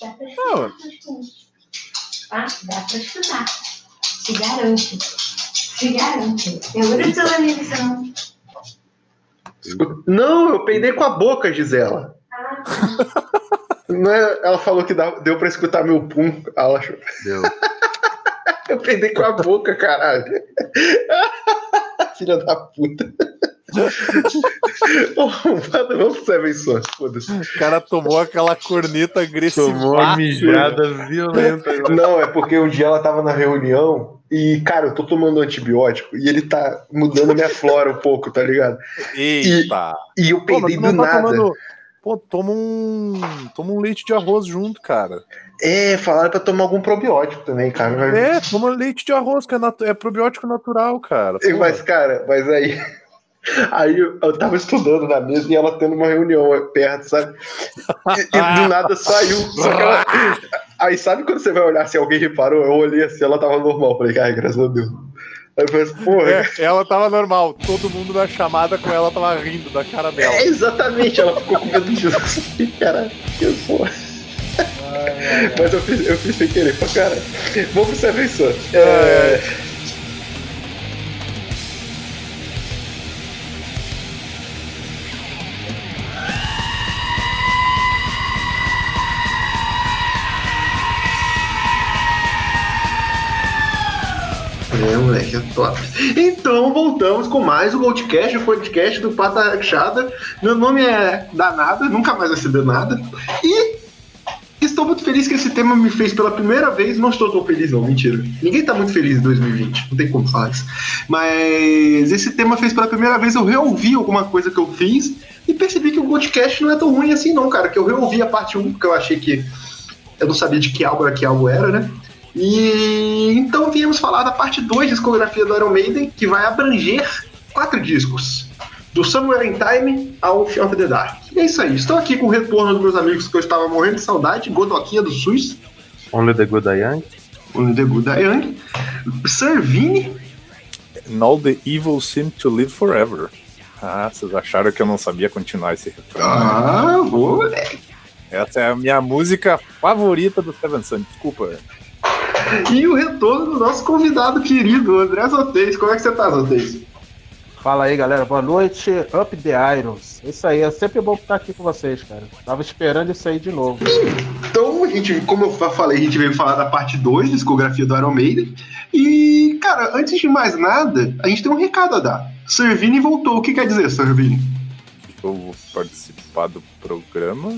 Dá pra escutar, tá? Dá pra escutar. Se garante. Se garante. Eu não tô na minha missão. Não, eu peidei com a boca, Gisela. Ah. Não é- ela falou que dá- deu pra escutar meu pum. Ela achou. Deu. Eu peidei com a boca, caralho. Filha da puta. Vamos foda-se. O cara tomou aquela corneta agressiva. Tomou uma mijada violenta. Não, é porque um dia ela tava na reunião e, cara, eu tô tomando antibiótico e ele tá mudando a minha flora um pouco, tá ligado? Eita. E eu Pô, mas peidei do não tá nada. tomando. Pô, toma um. Toma um leite de arroz junto, cara. É, falaram pra tomar algum probiótico também, cara. Mas, É, toma leite de arroz, que é, natu- é probiótico natural, cara. Pô. mas, cara, mas aí. Aí eu, tava estudando na mesa e ela tendo uma reunião perto, sabe? E, e do nada saiu. Só que ela. Aí sabe quando você vai olhar se alguém reparou? Eu olhei assim, ela tava normal. Falei, ai, graças a Deus. Aí eu falei assim, porra. É, ela tava normal, todo mundo na chamada com ela tava rindo da cara dela. É, exatamente, ela ficou com medo disso. Cara, que porra. Mas eu fiz, eu fiz sem querer pra cara. Vamos pro Seven Sons. É, É, moleque, é top. Então, voltamos com mais o Goldcast, o podcast do Pata Rachada. Meu nome é Danada, nunca mais vai ser Danada. E estou muito feliz que esse tema me fez pela primeira vez. Não estou tão feliz, não, mentira. Ninguém está muito feliz em 2020, não tem como falar isso. Mas esse tema fez pela primeira vez, eu reouvi alguma coisa que eu fiz e percebi que o Goldcast não é tão ruim assim, não, cara. Que eu reouvi a parte 1, porque eu achei que eu não sabia de que álbum era que era, né? E então viemos falar da parte 2 da discografia do Iron Maiden, que vai abranger quatro discos. Do Somewhere in Time ao Fear of the Dark. E é isso aí. Estou aqui com o retorno dos meus amigos que eu estava morrendo de saudade, Godoquinha do SUS, Only the Good I Young. o The Good da Young, Servini, And all the evil seem to live forever. Ah, vocês acharam que eu não sabia continuar esse refrão? ah, moleque. Essa é a minha música favorita do Seven Sun. Desculpa. E o retorno do nosso convidado querido, André Zotez. Como é que você tá, Zotez? Fala aí, galera. Boa noite. Up the Irons. Isso aí, é sempre bom estar aqui com vocês, cara. Tava esperando isso aí de novo. Então, a gente, como eu fa- falei, a gente veio falar da parte 2 da discografia do Iron Maiden. E, cara, antes de mais nada, a gente tem um recado a dar. Servini voltou. O que quer dizer, Servini? Eu vou participar do programa.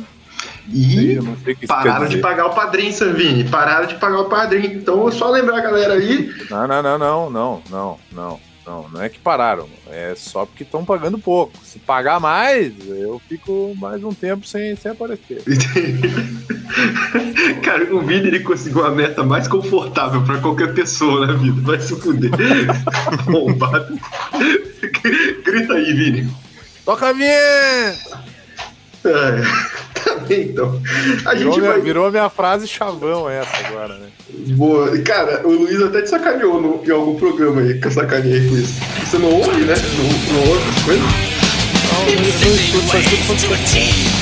E pararam de pagar o padrinho, Servini. Pararam de pagar o padrinho. Então, é só lembrar a galera aí. Não, não, não, não, não, não, não, não. Não é que pararam. É só porque estão pagando pouco. Se pagar mais, eu fico mais um tempo sem, sem aparecer. Cara, o Vini ele conseguiu a meta mais confortável pra qualquer pessoa na vida. Vai se fuder. Bombado. Grita aí, Vini. Toca a minha! É, bem, então. A Virou gente minha, vai. virou minha frase chavão essa agora, né? Boa. Cara, o Luiz até te sacaneou no- em algum programa aí, que eu sacaneei com isso. Você não ouve, né? Não, não ouve as coisas? Não, eu não escuto, só escuto.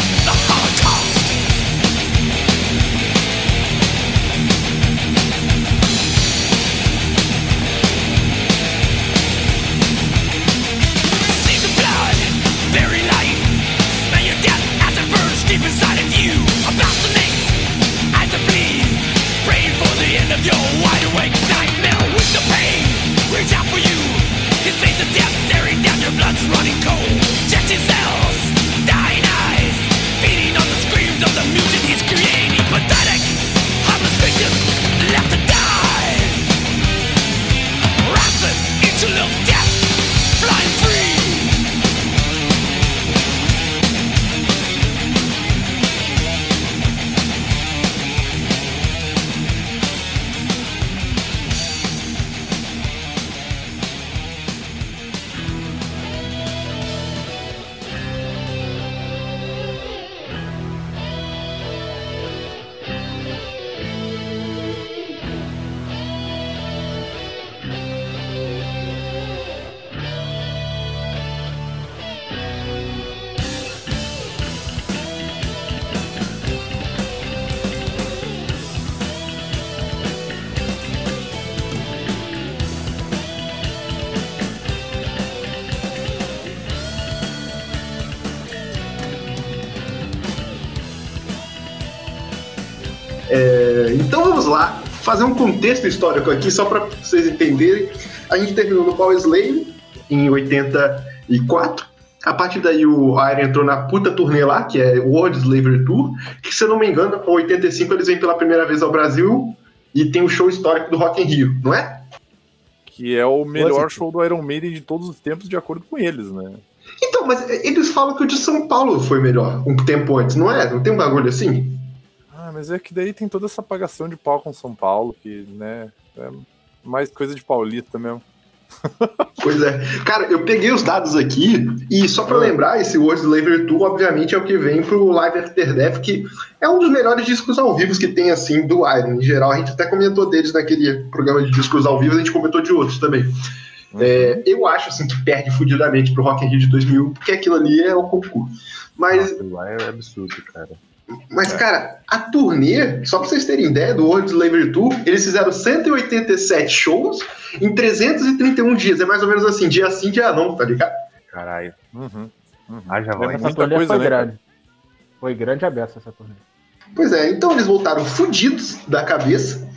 Contexto histórico aqui, só para vocês entenderem. A gente terminou no Power Slave em 84. A partir daí o Iron entrou na puta turnê lá, que é World Slavery Tour, que se eu não me engano, em 85 eles vêm pela primeira vez ao Brasil e tem o show histórico do Rock in Rio, não é? Que é o melhor Nossa. show do Iron Maiden de todos os tempos, de acordo com eles, né? Então, mas eles falam que o de São Paulo foi melhor, um tempo antes, não é? Não tem um bagulho assim? Ah, mas é que daí tem toda essa apagação de pau com São Paulo, que, né, é mais coisa de paulista mesmo. Pois é. Cara, eu peguei os dados aqui e só pra lembrar, esse World Slavery Tour, obviamente, é o que vem pro Live After Death, que é um dos melhores discos ao vivo que tem, assim, do Iron. Em geral, a gente até comentou deles naquele programa de discos ao vivo, a gente comentou de outros também. É, eu acho, assim, que perde fudidamente pro Rock in Rio de 2001, porque aquilo ali é o concurso. Mas Aquilo lá é absurdo, cara. Mas, cara, a turnê, só pra vocês terem ideia do World Slavery Tour, eles fizeram 187 shows em 331 dias. É mais ou menos assim, dia sim, dia não, tá ligado? Caralho. Uhum. uhum. Haja É voz. Essa turnê coisa, foi né, grande. Foi grande a beça essa turnê. Pois é, então eles voltaram fudidos da cabeça.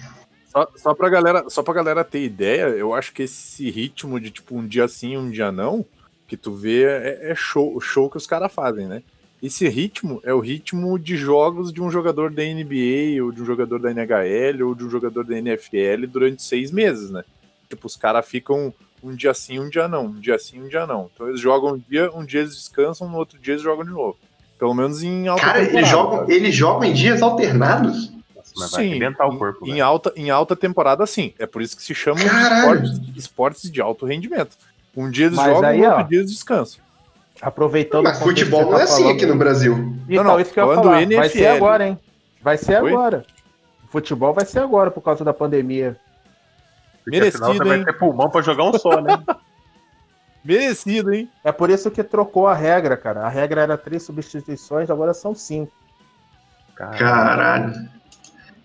Só, só, pra galera, só pra galera ter ideia, eu acho que esse ritmo de tipo um dia sim, um dia não, que tu vê é, é show, show que os caras fazem, né? Esse ritmo é o ritmo de jogos de um jogador da NBA, ou de um jogador da NHL, ou de um jogador da NFL durante seis meses, né? Tipo, os caras ficam um dia sim, um dia não, um dia sim, um dia não. Então eles jogam um dia, um dia eles descansam, no outro dia eles jogam de novo. Pelo menos em alta Cara, temporada, eles jogam, cara. eles jogam em dias alternados. Mas vai Sim, em- corpo, em, alta, em alta temporada, sim. É por isso que se chamam esportes, esportes de alto rendimento. Um dia eles Mas jogam, aí, outro ó, dia eles descansam. Aproveitando Mas futebol que não você é tá assim falando- aqui no Brasil. Então, Não, não, isso que eu ia falar. Vai NFL. ser agora, hein? Vai ser Oi? agora. O futebol vai ser agora por causa da pandemia. Porque afinal merecido, você vai hein? ter pulmão pra jogar um só, né? Merecido, hein? É por isso que trocou a regra, cara. A regra era três substituições, agora são cinco. Caralho.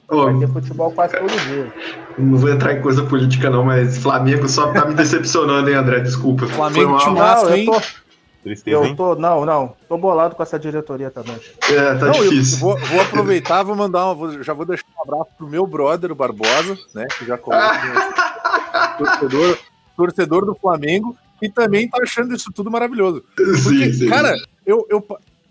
Ô, Vai ter futebol quase todo dia. não vou entrar em coisa política, não, mas Flamengo só tá me decepcionando, hein, André? Desculpa. Flamengo Foi mal. não, hein? eu tô, Tristeza, eu hein? tô. Não, não. Tô bolado com essa diretoria também. É, tá Não, eu difícil. vou, vou aproveitar, vou mandar uma, vou- já vou deixar um abraço pro meu brother, o Barbosa, né? Que já colocou torcedor, torcedor do Flamengo, e também tá achando isso tudo maravilhoso. Porque, Sim, sim. cara, eu, eu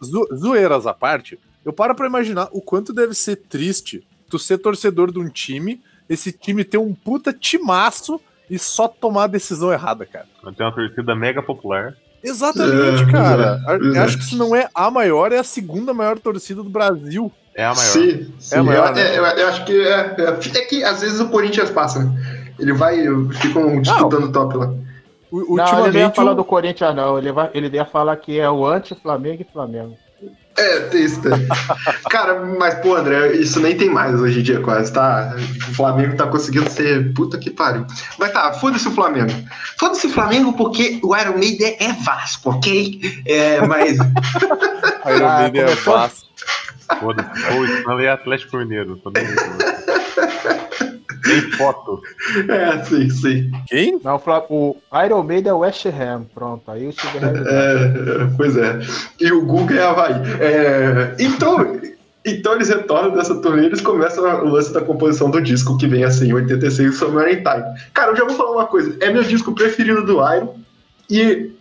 zo- zoeiras à parte, eu paro pra imaginar o quanto deve ser triste tu ser torcedor de um time, esse time ter um puta timaço e só tomar a decisão errada, cara. Tem uma torcida mega popular. Exatamente, É, cara. é, pois é. acho que se não é a maior, é a segunda maior torcida do Brasil. É a maior. Sim, sim. É a maior, eu, né? eu- eu acho que é, é, é que às vezes o Corinthians passa, né? Ele vai, ficam disputando top lá. Não, ele não ia falar o- do Corinthians, não. Ele, vai, ele ia falar que é o anti-Flamengo e Flamengo. É, tem isso também. Cara, mas, pô, André, isso nem tem mais hoje em dia quase, tá? O Flamengo tá conseguindo ser puta que pariu. Mas tá, foda-se o Flamengo. Foda-se o Flamengo porque o Iron Maiden é Vasco, ok? É, mas. Iron Ah, Maiden é começou? Vasco. Foda-se. Pô, isso não é Atlético Mineiro. Tô nem. Tem foto. É, sim, sim. Quem? Não, o o Iron Maiden é West Ham. Pronto, aí o Steve Harris. É, pois é. E o Guga é Havaí. É, então, então eles retornam dessa turnê e eles começam o lance da composição do disco, que vem assim, 86, Summer in Time. Cara, eu já vou falar uma coisa. É meu disco preferido do Iron. E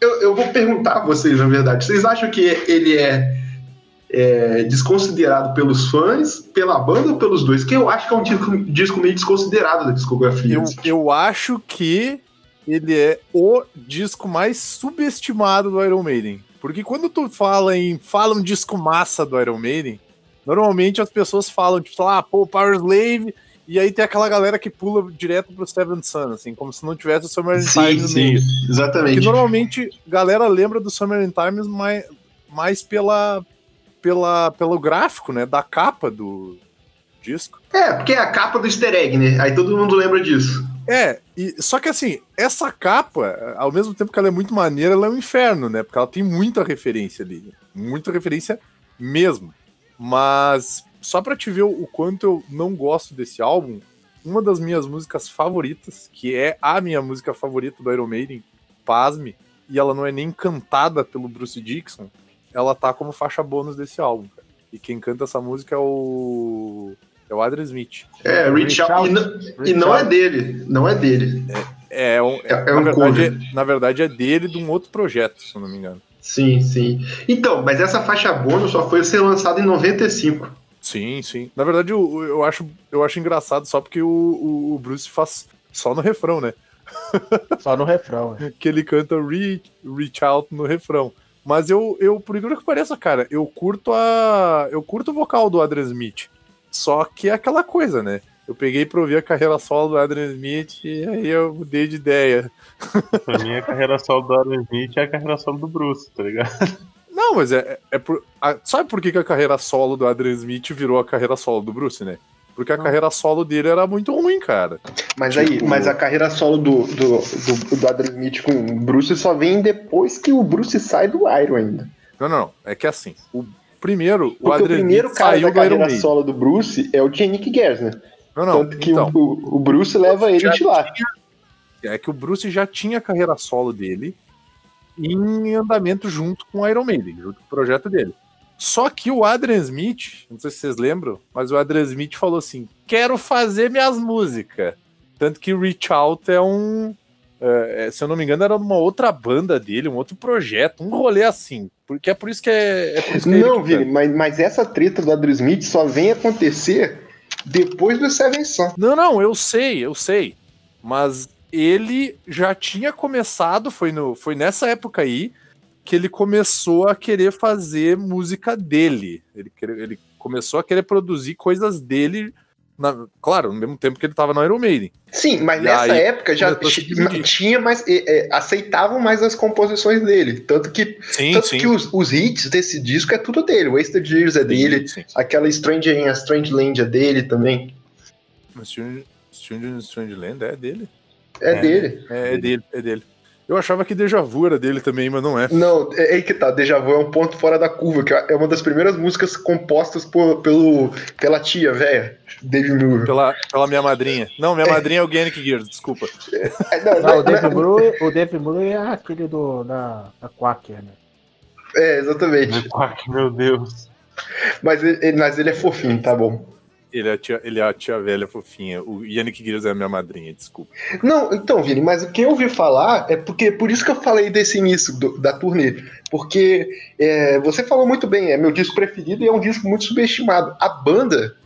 eu, eu vou perguntar a vocês, na verdade. Vocês acham que ele é, é desconsiderado pelos fãs, pela banda ou pelos dois? Que eu acho que é um disco, disco meio desconsiderado da discografia. Eu, eu acho que ele é o disco mais subestimado do Iron Maiden. Porque quando tu fala em. Fala um disco massa do Iron Maiden, normalmente as pessoas falam, tipo, ah, pô, Power Slave. E aí tem aquela galera que pula direto pro Seven Sun, assim, como se não tivesse o Summer in Time Sim, no sim, meio. Porque exatamente. normalmente galera lembra do Summer in Times mais, mais pela, pela, pelo gráfico, né? Da capa do disco. É, porque é a capa do easter egg, né? Aí todo mundo lembra disso. É, e, só que assim, essa capa, ao mesmo tempo que ela é muito maneira, ela é um inferno, né? Porque ela tem muita referência ali. Muita referência mesmo. Mas, só pra te ver o, o quanto eu não gosto desse álbum, uma das minhas músicas favoritas, que é a minha música favorita do Iron Maiden, pasme, e ela não é nem cantada pelo Bruce Dixon, ela tá como faixa bônus desse álbum, cara. E quem canta essa música é o É o Adrian Smith. É, Reach Out. E não, e não é dele. Não é dele. É, um, É- é na, um verdade, cover. é- na verdade é dele de um outro projeto, se eu não me engano. Sim, sim. Então, mas essa faixa bônus só foi ser lançada em 95. Sim, sim. Na verdade, eu, eu, acho, eu acho engraçado só porque o, o, o Bruce faz só no refrão, né? Só no refrão. é. Que ele canta reach, reach out no refrão. Mas eu, eu, por incrível que pareça, cara, eu curto a. Eu curto o vocal do Adrian Smith. Só que é aquela coisa, né? Eu peguei pra ouvir a carreira solo do Adrian Smith e aí eu mudei de ideia. Pra mim, a carreira solo do Aaron Smith é a carreira solo do Bruce, tá ligado? Não, mas é, é, é por. a- sabe por que, que a carreira solo do Adrian Smith virou a carreira solo do Bruce, né? Porque a carreira solo dele era muito ruim, cara. Mas aí, Tipo- mas a carreira solo do, do, do, do Adrian Smith com o Bruce só vem depois que o Bruce sai do Iron ainda. Não, não, não. É que assim, o primeiro, o Porque o, Adrian primeiro Smith cara saiu da carreira solo do Bruce é o Yannick Gersner. Não, não. Tanto que então, o, o Bruce leva ele de lá. é que o Bruce já tinha a carreira solo dele em andamento junto com o Iron Maiden, junto com o projeto dele. Só que o Adrian Smith, não sei se vocês lembram, mas o Adrian Smith falou assim: quero fazer minhas músicas. Tanto que Reach Out é um. é, é, se eu não me engano, era uma outra banda dele, um outro projeto, um rolê assim. Porque é por isso que é. é, por isso que é Não. Vini, mas, mas essa treta do Adrian Smith só vem acontecer depois do Seven Sun. Não, não, eu sei, eu sei. Mas ele já tinha começado, foi, no, foi nessa época aí que ele começou a querer fazer música dele. Ele, ele começou a querer produzir coisas dele, na- claro, no mesmo tempo que ele tava no Iron Maiden. Sim, mas E nessa aí, época já tinha mais. é, é, aceitavam mais as composições dele. Tanto que, Sim, tanto sim. que os, os hits desse disco é tudo dele. Wasted Years é dele. Sim, sim. Aquela Stranger in a Strange Land é dele também. Mas in Strange Land é dele? É, É. dele. É, é dele, é dele. Eu achava que Deja Vu era dele também, mas não é. Não, é aí que tá. Deja Vu é um ponto fora da curva, que é uma das primeiras músicas compostas por, pelo, pela tia, velha, Dave Miller. Pela, pela minha madrinha. Não, minha madrinha é o Gannick Gears, desculpa. É, não, Não, não, o Dave Blue, o Dave é aquele do, da, da Quaker, né? é, exatamente. Quack, meu Deus. Mas ele, mas ele é fofinho, tá bom. Ele é a tia, ele é a tia velha fofinha. O Yannick Gears é a minha madrinha, desculpa. Não, então, Vini, mas o que eu ouvi falar é porque por isso que eu falei desse início do- da turnê. Porque é, você falou muito bem, é meu disco preferido e é um disco muito subestimado. A banda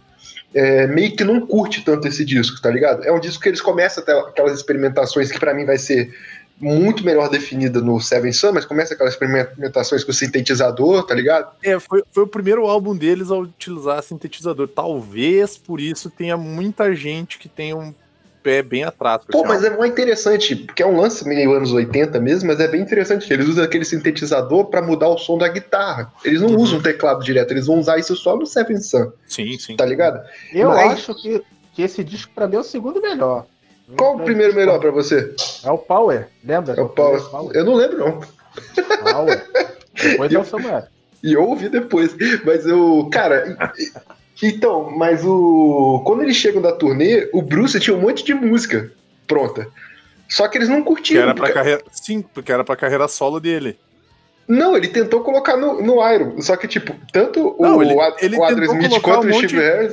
é, meio que não curte tanto esse disco, tá ligado? É um disco que eles começam até aquelas experimentações que pra mim vai ser muito melhor definida no Seven Sun, mas começa aquelas experimentações com o sintetizador, tá ligado? É, foi, foi o primeiro álbum deles a utilizar sintetizador. Talvez por isso tenha muita gente que tem um pé bem atrás. Pô, mas álbum. é muito interessante, porque é um lance meio anos 80 mesmo, mas é bem interessante. Eles usam aquele sintetizador pra mudar o som da guitarra. Eles não Uhum. usam teclado direto, eles vão usar isso só no Seven Sun, Sim, sim. tá ligado? Eu Mas- acho que, que esse disco pra mim é o segundo melhor. Qual o primeiro melhor pra você? É o Power, lembra? É o Power. Eu não lembro, não. Power. Depois é o Samuel. E eu ouvi depois. Mas eu. Cara. Então, mas o. Quando eles chegam da turnê, o Bruce tinha um monte de música pronta. Só que eles não Que curtiram. era pra carreira. Sim, porque era pra carreira solo dele. Não, ele tentou colocar no, no Iron. Só que, tipo, tanto Não, o, ele- ele o Adrian tentou Smith quanto um o Steve Harris.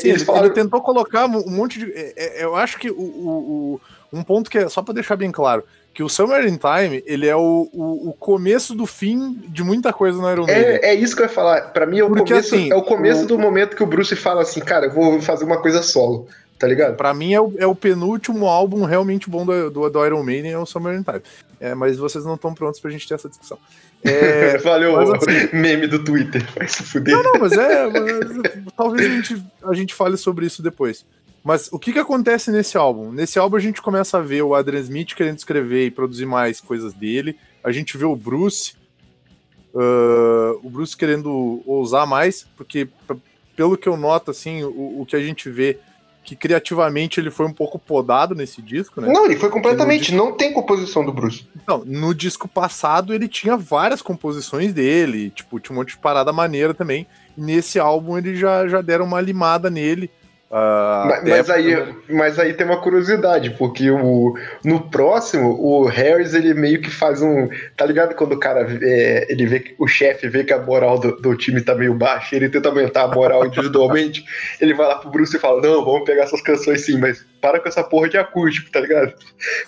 Sim, ele, falaram. ele tentou colocar um monte de. é- é- eu acho que o, o- um ponto que é, só pra deixar bem claro, que o Summer in Time, ele é o, o, o começo do fim de muita coisa no Iron Maiden. É, é isso que eu ia falar. Pra mim, é o Porque, começo, assim, é o começo o- do momento que o Bruce fala assim, cara, eu vou fazer uma coisa solo, tá ligado? Pra mim é o, é o penúltimo álbum realmente bom do, do, do Iron Maiden, é o Summer in Time. É, mas vocês não estão prontos pra gente ter essa discussão. É, Valeu, mas assim- meme do Twitter. Vai se fuder. Não, mas é. mas talvez a gente, a gente fale sobre isso depois. Mas o que, que acontece nesse álbum? Nesse álbum a gente começa a ver o Adrian Smith querendo escrever e produzir mais coisas dele. A gente vê o Bruce. ah, o Bruce querendo ousar mais, porque pelo que eu noto, assim, o, o que a gente vê que criativamente ele foi um pouco podado nesse disco, né? Não, ele foi completamente. Não tem composição do Bruce. Então, no disco passado ele tinha várias composições dele, tipo, tinha um monte de parada maneira também. E nesse álbum eles já, já deram uma limada nele. Ah, Mas, aí, mas aí tem uma curiosidade, porque o, no próximo, o Harris, ele meio que faz um. Tá ligado quando o cara é, ele vê que o chefe vê que a moral do, do time tá meio baixa, ele tenta aumentar a moral individualmente, ele vai lá pro Bruce e fala: Não, vamos pegar essas canções sim, mas para com essa porra de acústico, tá ligado?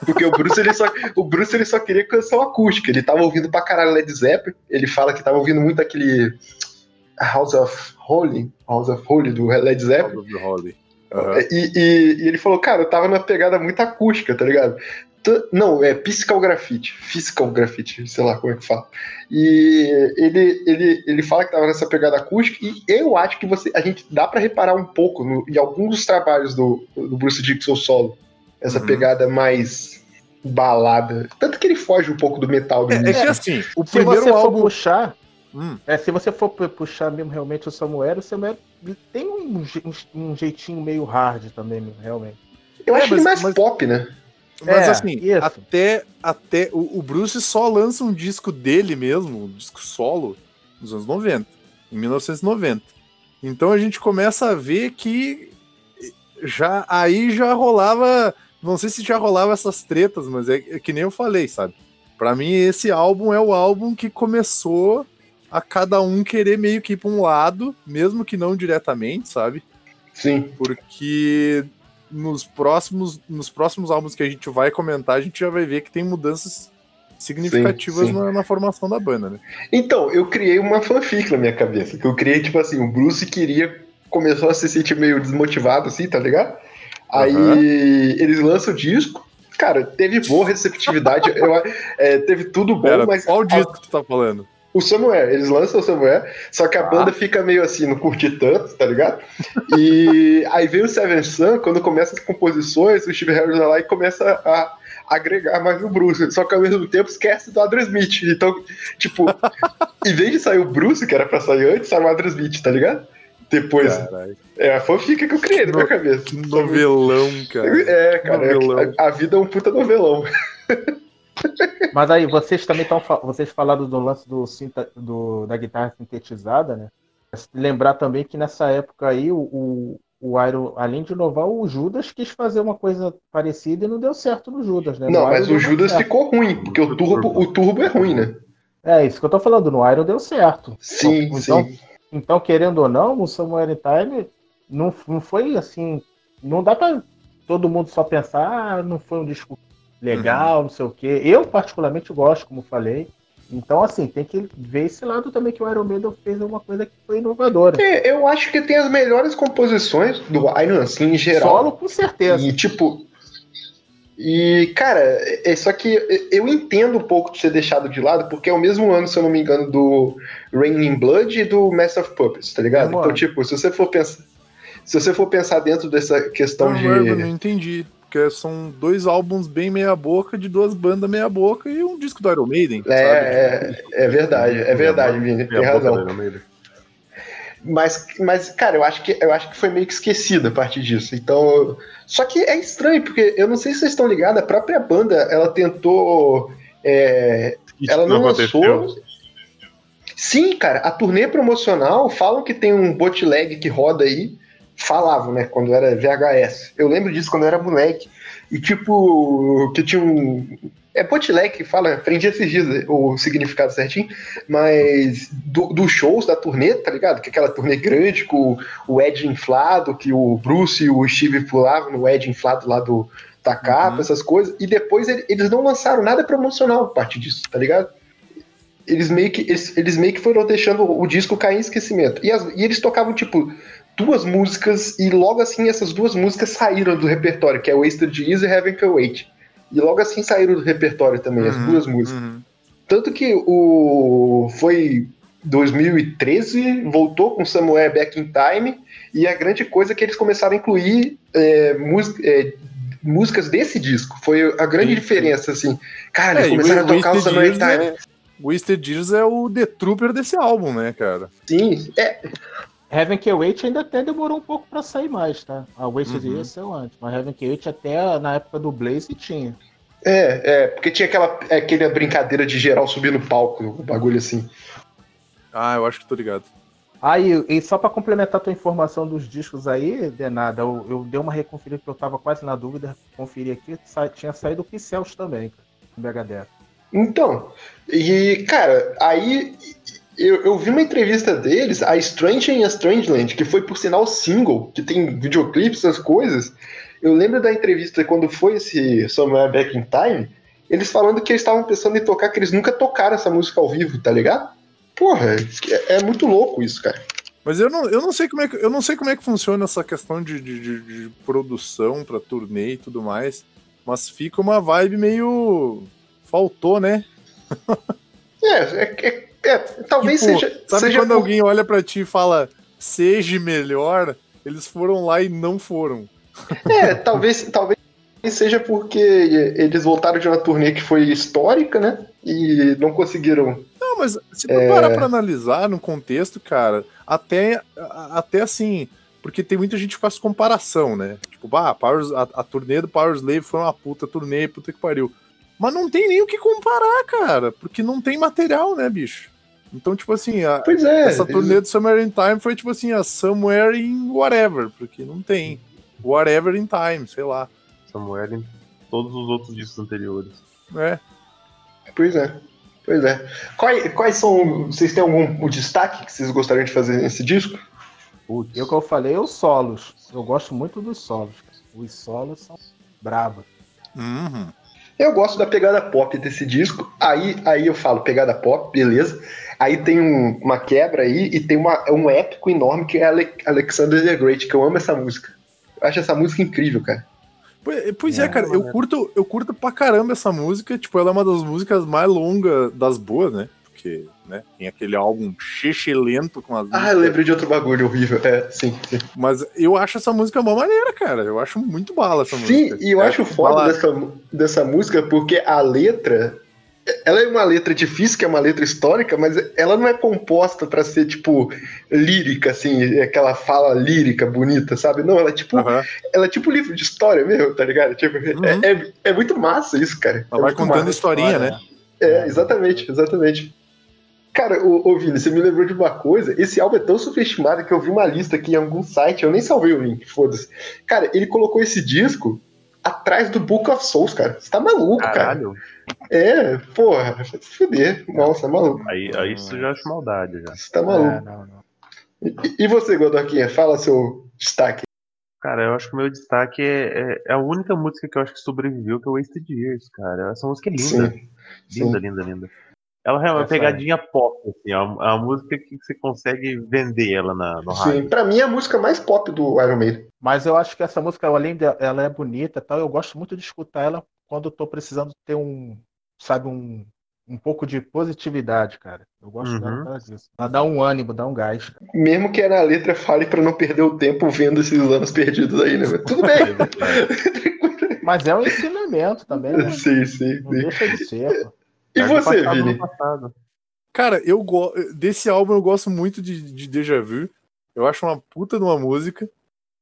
Porque o Bruce, ele só, o Bruce, ele só queria canção acústica, ele tava ouvindo pra caralho Led Zeppelin, ele fala que tava ouvindo muito aquele. House of Holy, House of Holy do Led Zeppelin. House of Holy. Aham. E, e- e ele falou, cara, eu tava na pegada muito acústica, tá ligado? T- Não, é Physical Graffiti. Physical Graffiti, sei lá como é que fala. E ele, ele, ele fala que tava nessa pegada acústica, e eu acho que você, a gente dá pra reparar um pouco no, em alguns dos trabalhos do, do Bruce Dixon solo. Essa Uhum. pegada mais balada. Tanto que ele foge um pouco do metal do É, é início. que assim, o primeiro álbum. puxar, Hum, é, se você for pu- puxar mesmo realmente o Samuel, o Samuel tem um, um- um jeitinho meio hard também, mesmo, realmente. Eu É, acho ele mas- mais mas- pop, né? mas É, assim, isso. até, até o, o Bruce só lança um disco dele mesmo, um disco solo, nos anos 90, em 1990. Então a gente começa a ver que já aí já rolava, não sei se já rolava essas tretas, mas é, é que nem eu falei, sabe? Pra mim esse álbum é o álbum que começou a cada um querer meio que ir pra um lado, mesmo que não diretamente, sabe? Sim. porque nos próximos, nos próximos álbuns que a gente vai comentar, a gente já vai ver que tem mudanças significativas sim. Na, na formação da banda, né? Então, eu criei uma fanfic na minha cabeça. Que eu criei, tipo assim, o Bruce queria. Começou a se sentir meio desmotivado, assim, tá ligado? Aí eles lançam o disco. Cara, teve boa receptividade. eu, é, teve tudo bom, Pera, mas. qual a- disco que tu tá falando? O Samuel, eles lançam o Samuel, só que a Ah. banda fica meio assim, não curte tanto, tá ligado? E aí vem o Seven Sun, quando começa as composições, o Steve Harris vai lá e começa a agregar mais o Bruce, só que ao mesmo tempo esquece do Adrian Smith. Então, tipo, em vez de sair o Bruce, que era pra sair antes, sai o Adrian Smith, tá ligado? Depois, Caralho, é a fanfic que eu criei na minha cabeça. que novelão, cara. É, cara, é- a, a vida é um puta novelão. Mas aí, vocês também estão. Vocês falaram do lance do, sinta- do- da guitarra sintetizada, né? Lembrar também que nessa época aí, o, o, o Iron, além de inovar, o Judas quis fazer uma coisa parecida e não deu certo no Judas, né? No Não, Iron mas o Judas ficou ruim, porque o turbo, o turbo é ruim, né? É isso que eu tô falando, no Iron deu certo. Sim, Então, sim. Então, querendo ou não, o Samuel Time não, não foi assim. Não dá pra todo mundo só pensar, ah, não foi um disco legal, não sei o quê. Eu, particularmente, gosto, como falei. Então, assim, tem que ver esse lado também que o Iron Maiden fez uma coisa que foi inovadora. É, eu acho que tem as melhores composições do Iron, assim, em geral. Solo, com certeza. E, tipo. E, cara, é só que eu entendo um pouco de ser deixado de lado, porque é o mesmo ano, se eu não me engano, do Raining Blood e do Master of Puppets, tá ligado? Então, tipo, se você for pensar. Se você for pensar dentro dessa questão Não, de. eu não entendi. Porque são dois álbuns bem meia-boca, de duas bandas meia-boca e um disco do Iron Maiden, sabe? É, é, é verdade, é verdade, Vini, tem Meia boca razão. do Iron Maiden. Mas, mas, cara, eu acho, que, eu acho que foi meio que esquecido a partir disso. Então. Só que é estranho, porque eu não sei se vocês estão ligados, a própria banda ela tentou. é, ela não aconteceu. lançou. Sim, cara, a turnê promocional falam que tem um bootleg que roda aí. Falavam, né? Quando era VHS. Eu lembro disso quando eu era moleque. E tipo, que tinha um. É que fala, aprendi esses dias o significado certinho, mas do- dos shows da turnê, tá ligado? Que aquela turnê grande com o Ed inflado, que o Bruce e o Steve pulavam no Ed inflado lá do, da capa, Uhum. essas coisas, e depois ele- eles não lançaram nada promocional a partir disso, tá ligado? Eles meio que, eles, eles meio que foram deixando o disco cair em esquecimento. E, as- e eles tocavam, tipo, duas músicas, e logo assim essas duas músicas saíram do repertório, que é Wasted Years e Heaven Can Wait. E logo assim saíram do repertório também, as Uhum, duas músicas. uhum. Tanto que o foi 2013, voltou com Samuel Back in Time, e a grande coisa é que eles começaram a incluir é, mus- é, músicas desse disco. Foi a grande Sim, diferença, assim. Cara, É, eles e começaram a tocar o Samuel Years Time. é- Wasted Years é o The Trooper desse álbum, né, cara? Sim, é, Heaven Can Wait ainda até demorou um pouco pra sair mais, tá? A Wasted Uhum. Years saiu antes, mas Heaven Can Wait até na época do Blaze tinha. é, é, porque tinha aquela, aquela brincadeira de geral subir no palco, o bagulho assim. Ah, eu acho que tô ligado. Aí, e só pra complementar a tua informação dos discos aí, Denada, eu, eu dei uma reconferida que eu tava quase na dúvida, conferi aqui, sa- tinha saído o Pixels também, cara, no Megadeth. Então, e cara, aí eu, eu vi uma entrevista deles, a Strange and a Strangeland, que foi por sinal single, que tem videoclipes, essas coisas. Eu lembro da entrevista quando foi esse Somewhere Back in Time, eles falando que eles estavam pensando em tocar, que eles nunca tocaram essa música ao vivo, tá ligado? Porra, é, é muito louco isso, cara. Mas eu não, eu não sei como é que eu não sei como é que funciona essa questão de, de, de- de produção pra turnê e tudo mais. Mas fica uma vibe meio. Faltou, né? É, é, é- é, talvez Tipo, seja. Sabe seja quando por- alguém olha pra ti e fala, seja melhor, eles foram lá e não foram. É, talvez, talvez seja porque eles voltaram de uma turnê que foi histórica, né? E não conseguiram. Não, mas se É. parar pra analisar no contexto, cara, até, até assim, porque tem muita gente que faz comparação, né? Tipo, bah, Powers, a, a turnê do Power Slave foi uma puta turnê, puta que pariu. Mas não tem nem o que comparar, cara, porque não tem material, né, bicho? Então, tipo assim, a- Pois é. essa eles- turnê do Summer in Time foi tipo assim, a Somewhere in Whatever, porque não tem. Whatever in Time, sei lá. Samuel em todos os outros discos anteriores. É. Pois é. Pois é. Quais, quais são. Vocês têm algum destaque que vocês gostariam de fazer nesse disco? Putz, E o que eu falei, os solos. Eu gosto muito dos solos. Os solos são bravos. Uhum. Eu gosto da pegada pop desse disco. Aí, aí eu falo pegada pop, beleza. Aí tem um- uma quebra aí e tem uma, um épico enorme que é Ale- Alexander the Great, que eu amo essa música. Eu acho essa música incrível, cara. Pois, pois é, É, cara, eu maneiro. curto, eu curto pra caramba essa música. Tipo, ela é uma das músicas mais longas das boas, né? Porque, né, tem aquele álbum lento com as Ah, eu lembrei de outro bagulho horrível. É, sim, sim. Mas eu acho essa música uma maneira, cara. Eu acho muito bala essa Sim, música. e eu É, acho foda bala- dessa, dessa música porque a letra. Ela é uma letra difícil, que é uma letra histórica, mas ela não é composta pra ser, tipo, lírica, assim, aquela fala lírica bonita, sabe? Não, ela é tipo, Aham. ela é tipo livro de história mesmo, tá ligado? Tipo, Uhum. é, é, é muito massa isso, cara. Ela é vai contando historinha, né? É, exatamente, exatamente. Cara, ô, ô Vini, você me lembrou de uma coisa. Esse álbum é tão subestimado que eu vi uma lista aqui em algum site, eu nem salvei o link, foda-se. Cara, ele colocou esse disco atrás do Book of Souls, cara. Você tá maluco, cara. caralho. É, porra, vai se fuder. Nossa, é maluco. Aí, aí isso eu já acho maldade já. Você tá É, maluco. não, não. E, e você, Godoquinha, fala seu destaque. Cara, eu acho que o meu destaque é, é- é a única música que eu acho que sobreviveu, que é Wasted Years, cara. Essa música é linda. Sim. Linda, linda, linda. Ela é uma Essa pegadinha pop, assim, é uma, é música que você consegue vender ela na, no rádio. Sim, pra mim é a música mais pop do Iron Maiden. Mas eu acho que essa música, além de ela é bonita e tal, eu gosto muito de escutar ela quando eu tô precisando ter um, sabe, um, um pouco de positividade, cara. Eu gosto Uhum. dela disso. Ela dá um ânimo, dá um gás. cara. Mesmo que na letra fale pra não perder o tempo vendo esses anos perdidos aí, né? Tudo bem. Mas é um ensinamento também, né? sim, sim, Não sim. deixa de ser, pô. E você, passado, Vini? Cara, eu go... desse álbum eu gosto muito de, de Deja Vu. Eu acho uma puta de uma música,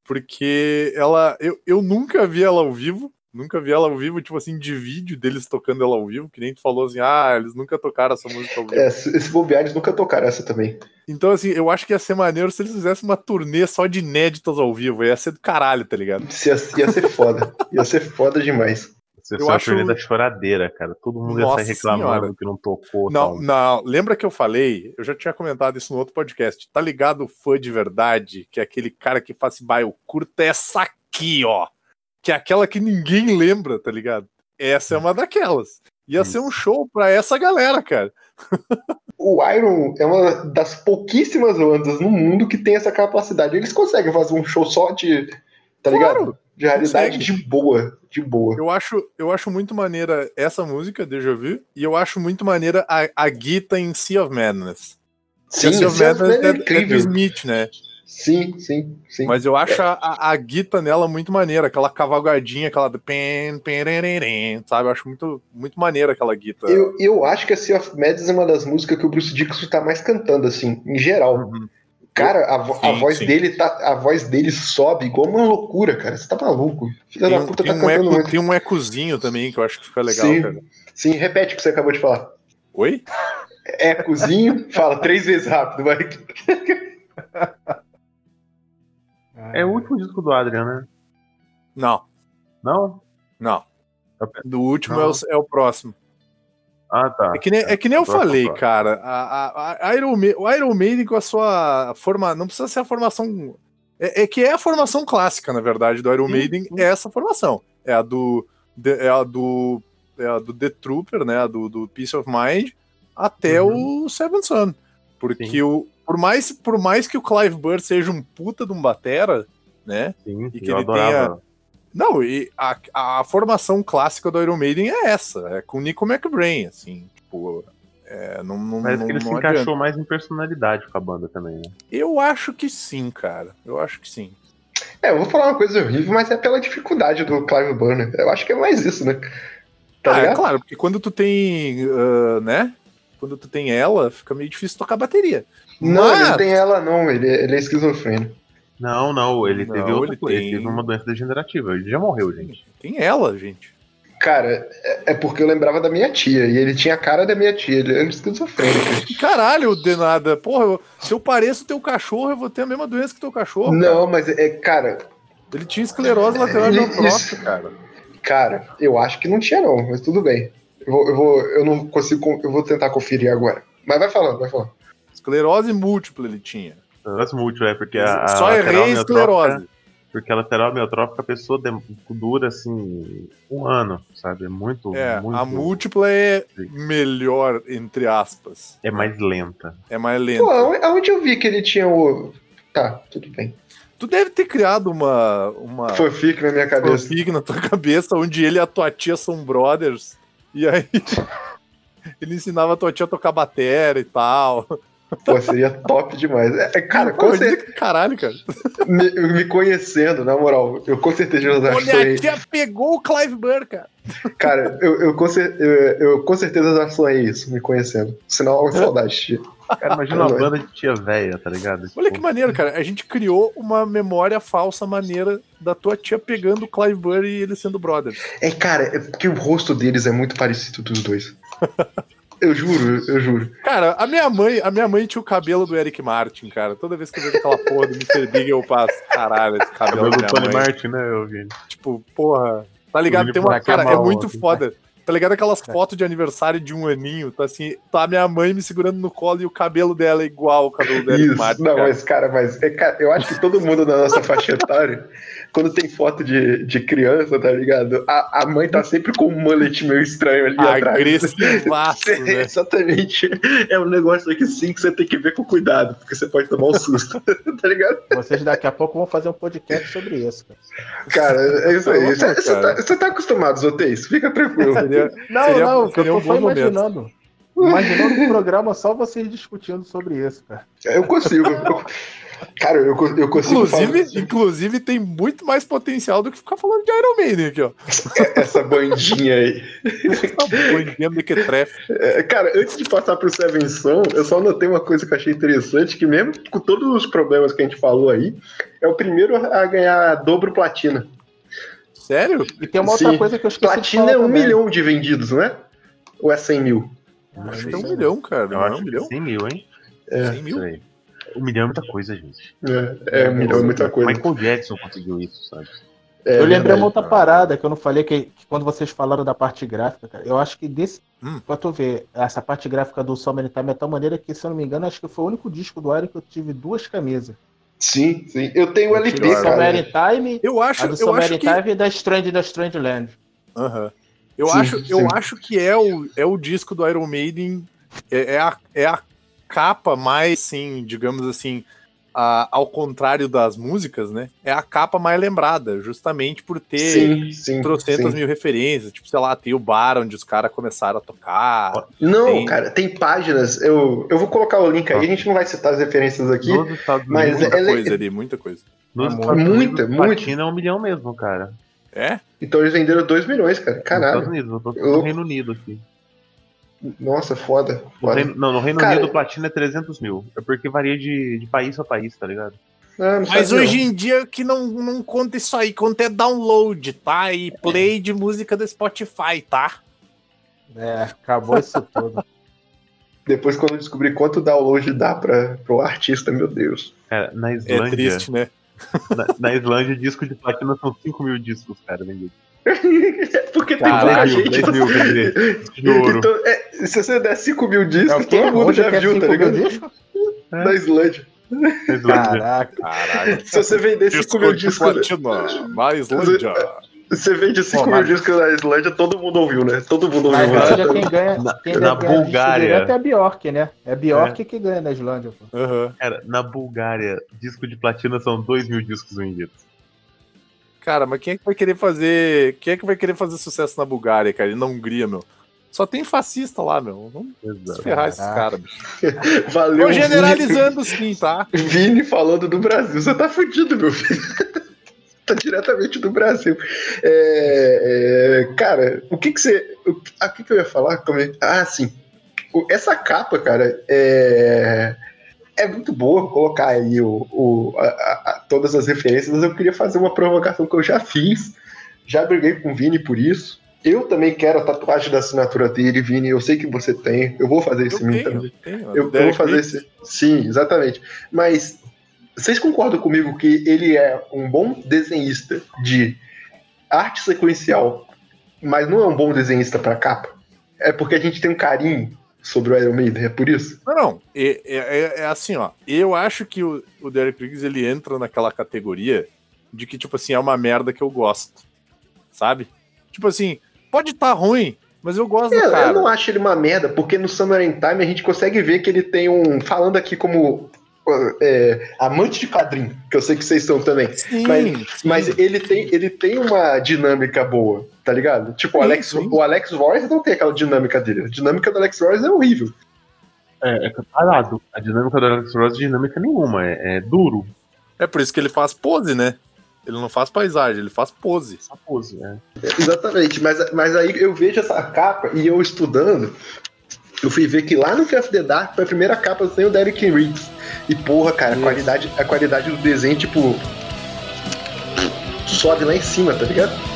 porque ela. Eu, eu nunca vi ela ao vivo. Nunca vi ela ao vivo, tipo assim, de vídeo deles tocando ela ao vivo, que nem tu falou assim, ah, eles nunca tocaram essa música ao vivo. É, esse bobear eles nunca tocaram essa também. Então, assim, eu acho que ia ser maneiro se eles fizessem uma turnê só de inéditas ao vivo. Ia ser do caralho, tá ligado? Ia, ia ser foda. Ia ser foda demais. Você Eu só acho- da choradeira, cara. Todo mundo ia Nossa sair reclamando senhora. que não tocou. Não, tal. não, lembra que eu falei? Eu já tinha comentado isso no outro podcast. Tá ligado o fã de verdade, que é aquele cara que bah, eu curto essa aqui, ó. Que é aquela que ninguém lembra, tá ligado? Essa é uma daquelas. Ia ser um show pra essa galera, cara. O Iron é uma das pouquíssimas bandas no mundo que tem essa capacidade. Eles conseguem fazer um show só de. Tá Claro, ligado? De consegue. de boa. De boa. Eu acho, eu acho muito maneira essa música, Deja Vu, e eu acho muito maneira a, a Gita em Sea of Madness. Sim, Sea of Sea of Madness é é, é incrível. Smith, né? Sim, sim, sim. Mas eu acho a, a, guita nela muito maneira, aquela cavalgadinha, aquela do pen, perererem, sabe? Eu acho muito, muito maneira aquela guita. Eu, eu acho que a Sea of Madness é uma das músicas que o Bruce Dixon tá mais cantando, assim, em geral. Uhum. Cara, a, vo- a Sim, voz sim. dele tá. A voz dele sobe igual uma loucura, cara. Você tá maluco. Filha Tem, da puta tem tá um cantando eco, muito. tem um ecozinho também que eu acho que fica legal, Sim. cara. Sim, repete o que você acabou de falar. Oi? Ecozinho, fala três vezes rápido, vai. É o último disco do Adrian, né? Não, Não? não. Do último Não. é o, é o próximo. Ah, tá. É que nem, é que nem eu falei, cara. A, a, a Iron Ma- o Iron Maiden com a sua forma. Não precisa ser a formação. É, é que é a formação clássica, na verdade, do Iron Maiden. sim. É essa formação. É a do. É a do. É a do The Trooper, né? A do, do Peace of Mind, até o Seven Son. Porque Uhum. Sim. o. Por mais, por mais que o Clive Burr seja um puta de um batera, né? Sim, E que eu ele adorava. Não, e a, a formação clássica do Iron Maiden é essa, é com o Nico McBrain, assim, tipo, é, não, não, Parece não, que ele se adianta. encaixou mais em personalidade com a banda também, né? Eu acho que sim, cara, eu acho que sim. É, eu vou falar uma coisa horrível, mas é pela dificuldade do Clive Burner. Eu acho que é mais isso, né? Tá ah, é claro, porque quando tu tem, ah, né, quando tu tem ela, fica meio difícil tocar bateria. Não, Mas- ele não tem ela, não. Ele, ele é esquizofrênico. Não, não, ele Não, teve outra ele coisa, tem- ele teve uma doença degenerativa. Ele já morreu, gente. Tem ela, gente. Cara, é, é porque eu lembrava da minha tia. E ele tinha a cara da minha tia. Ele era esquizofrênico. Caralho, Denada, porra, eu- se eu pareço teu cachorro, eu vou ter a mesma doença que teu cachorro. cara. não, mas é, cara, Ele tinha esclerose lateral amiotrófica, cara. cara, eu acho que não tinha, não, mas tudo bem. Eu vou, eu vou, eu não consigo, con- eu vou tentar conferir agora. Mas vai falando, vai falando. Esclerose múltipla ele tinha. Esclerose múltipla, é porque a, a Só lateral errei esclerose. Porque a lateral amiotrófica a pessoa dura assim um ano, sabe? É muito, É, muito a múltipla é melhor, entre aspas. é mais lenta. É mais lenta. Pô, aonde aonde eu vi que ele tinha o. Tá, tudo bem. Tu deve ter criado uma, uma Fanfic na minha cabeça. fanfic na tua cabeça onde ele e a tua tia são brothers. E aí ele ensinava a tua tia a tocar bateria e tal. Pô, seria top demais. É, é, cara, Pô, com cer- Caralho, cara. me, me conhecendo, na moral, eu com certeza já sonhei. tia pegou o Clive Burr, cara. Cara, eu, eu, com cer- eu, eu com certeza já sonhei isso, me conhecendo. Sinal de saudade, tia. Cara, imagina uma banda de tia velha, tá ligado? Olha Tipo, que maneiro, cara. A gente criou uma memória falsa maneira da tua tia pegando o Clive Burr e ele sendo brothers. É, cara, é porque o rosto deles é muito parecido dos dois. Eu juro, eu juro. Cara, a minha mãe, a minha mãe tinha o cabelo do Eric Martin, cara. Toda vez que eu vejo aquela porra do Mr. Big, eu passo. Caralho, esse cabelo cabelo da do minha Tony mãe. Martin, né, Eugênio? Tipo, porra. Tá ligado? Tem uma. Cara, é muito ontem. foda. Tá ligado aquelas fotos de aniversário de um aninho? Tá assim, tá a minha mãe me segurando no colo e o cabelo dela é igual ao cabelo Eric Isso, não, cara. mas, cara, mas é, cara, eu acho que todo mundo da nossa faixa etária, quando tem foto de, de criança, tá ligado? A, a mãe tá sempre com um mullet meio estranho ali atrás. Agressivaço, É, né? Exatamente. É um negócio aqui sim que você tem que ver com cuidado, porque você pode tomar um susto, tá ligado? Vocês daqui a pouco vão fazer um podcast sobre isso, cara. Cara, é isso aí. Você tá, você tá acostumado, Zotês? Fica tranquilo. Seria- Não, Seria- não, seria eu um tô só bom momento. imaginando. Imaginando um programa só vocês discutindo sobre isso, cara. Eu consigo. Eu- cara, eu, eu consigo Inclusive, falar inclusive, tem muito mais potencial do que ficar falando de Iron Maiden aqui, ó. essa bandinha aí. Bandinha mequetrefe. É, cara, antes de passar pro Seven Son, eu só notei uma coisa que eu achei interessante, que mesmo com todos os problemas que a gente falou aí, é o primeiro a ganhar dobro platina. Sério? E tem uma outra Sim. coisa que eu esqueci de Platina falar é um também. milhão de vendidos, não é? Ou é 100 mil? Acho que é um milhão, cara. Eu Não é acho um que milhão? 100 mil, hein? É, 100 mil? Aí. Um milhão é muita coisa, gente. é, é um milhão, é muita coisa. Michael Jackson conseguiu isso, sabe? É eu lembrei verdade. uma outra parada que eu não falei, que, que quando vocês falaram da parte gráfica, cara, eu acho que desse. Hum. Pra tu ver, essa parte gráfica do Summer Time é de tal maneira que, se eu não me engano, acho que foi o único disco do Iron que eu tive duas camisas. Sim, sim. Eu tenho o LP, cara. Summer Time, Eu acho, a do eu Summer acho que. Time e da Strange da Strange Land. Aham. Eu, Sim, acho, eu sim. acho que é o, é o disco do Iron Maiden. É, é a, é a capa mais, sim, digamos assim, a- ao contrário das músicas, né? É a capa mais lembrada, justamente por ter Sim, sim. trocentas sim. mil referências. Tipo, sei lá, tem o bar onde os caras começaram a tocar. Não, Tem- cara, tem páginas. Eu, eu vou colocar o link aí, a gente não vai citar as referências aqui. Mas Unidos, muita é- coisa ali, muita coisa. nos É muita, muita. platina é um milhão mesmo, cara. É? Então eles venderam 2 milhões, cara. Nos Estados Caralho. Unidos, eu tô Eu- no Reino Unido aqui. Nossa, foda. No foda. Reino- não, no Reino Cara- Unido platina é 300 mil. É porque varia de, de país a país, tá ligado? Ah, não Mas hoje não. em dia que não, não conta isso aí, conta é download, tá? E play de música do Spotify, tá? É, acabou isso tudo. Depois, quando eu descobri quanto download dá pra, pro artista, meu Deus. Cara, na É Islândia. triste, né? na, na Islândia, disco de platina são 5 mil discos, cara, vendidos. Porque tem Caralho, pouca 10 mil, gente. 10 mil. Então, é, se você der 5 mil É discos, quê? todo mundo Onde já é viu, tá 5 mil ligado? discos? Na Islândia. Na Islândia. Caraca. Se você vender 5 mil discos. platina. Na Islândia. Você vende 5 Pô, mil mas- discos na Islândia, todo mundo ouviu, né? Todo mundo Na ouviu. Islândia, né? quem ganha, Na- quem na ganha Bulgária. é a Bjork, né? É a Bjork que ganha na Islândia. Pô. Aham. Cara, na Bulgária, disco de platina são 2 mil discos vendidos. Cara, mas quem é que vai querer fazer. Quem é que vai querer fazer sucesso na Bulgária, cara? E na Hungria, meu? Só tem fascista lá, meu. Vamos ferrar esses caras, bicho. Valeu. Tô generalizando sim, tá? Vini, Vini falando do Brasil. Você tá fudido, meu filho. tá diretamente do Brasil. É, é, cara, o que que você. O, ah, o que que eu ia falar? Como é- Ah, sim. O- Essa capa, cara, é. É muito boa colocar aí o, o- a- a- todas as referências, mas eu queria fazer uma provocação que eu já fiz. Já briguei com o Vini por isso. Eu também quero a tatuagem da assinatura dele, Vini. Eu sei que você tem. Eu vou fazer em mim também. Eu, eu vou Derek fazer esse. Sim, exatamente. Mas vocês concordam comigo que ele é um bom desenhista de arte sequencial, mas não é um bom desenhista para capa? É porque a gente tem um carinho sobre o Iron Maiden, é por isso? Não, não. É, é- é- é assim, ó. Eu acho que o, o Derek Riggs ele entra naquela categoria de que, tipo assim, é uma merda que eu gosto. Sabe? Tipo assim, pode estar ruim, mas eu gosto do Eu, cara. eu não acho ele uma merda, porque no Summer in Time a gente consegue ver que ele tem um. Falando aqui como é, amante de quadrinho, que eu sei que vocês são também. Sim, Mas- sim. Mas ele tem, ele tem uma dinâmica boa, tá ligado? Tipo, o Sim, Alex, sim. o Alex Royce não tem aquela dinâmica dele. A dinâmica do Alex Royce é horrível. É, é parado. A dinâmica do Alex Ross é dinâmica nenhuma, é, é duro. É por isso que ele faz pose, né? Ele não faz paisagem, ele faz pose. Essa pose, é. Exatamente, mas, mas aí eu vejo essa capa e eu estudando, eu fui ver que lá no Fear of the Dark foi a primeira capa sem o Derek Riggs. E porra, cara, a qualidade, a qualidade do desenho, tipo, sobe lá em cima, tá ligado?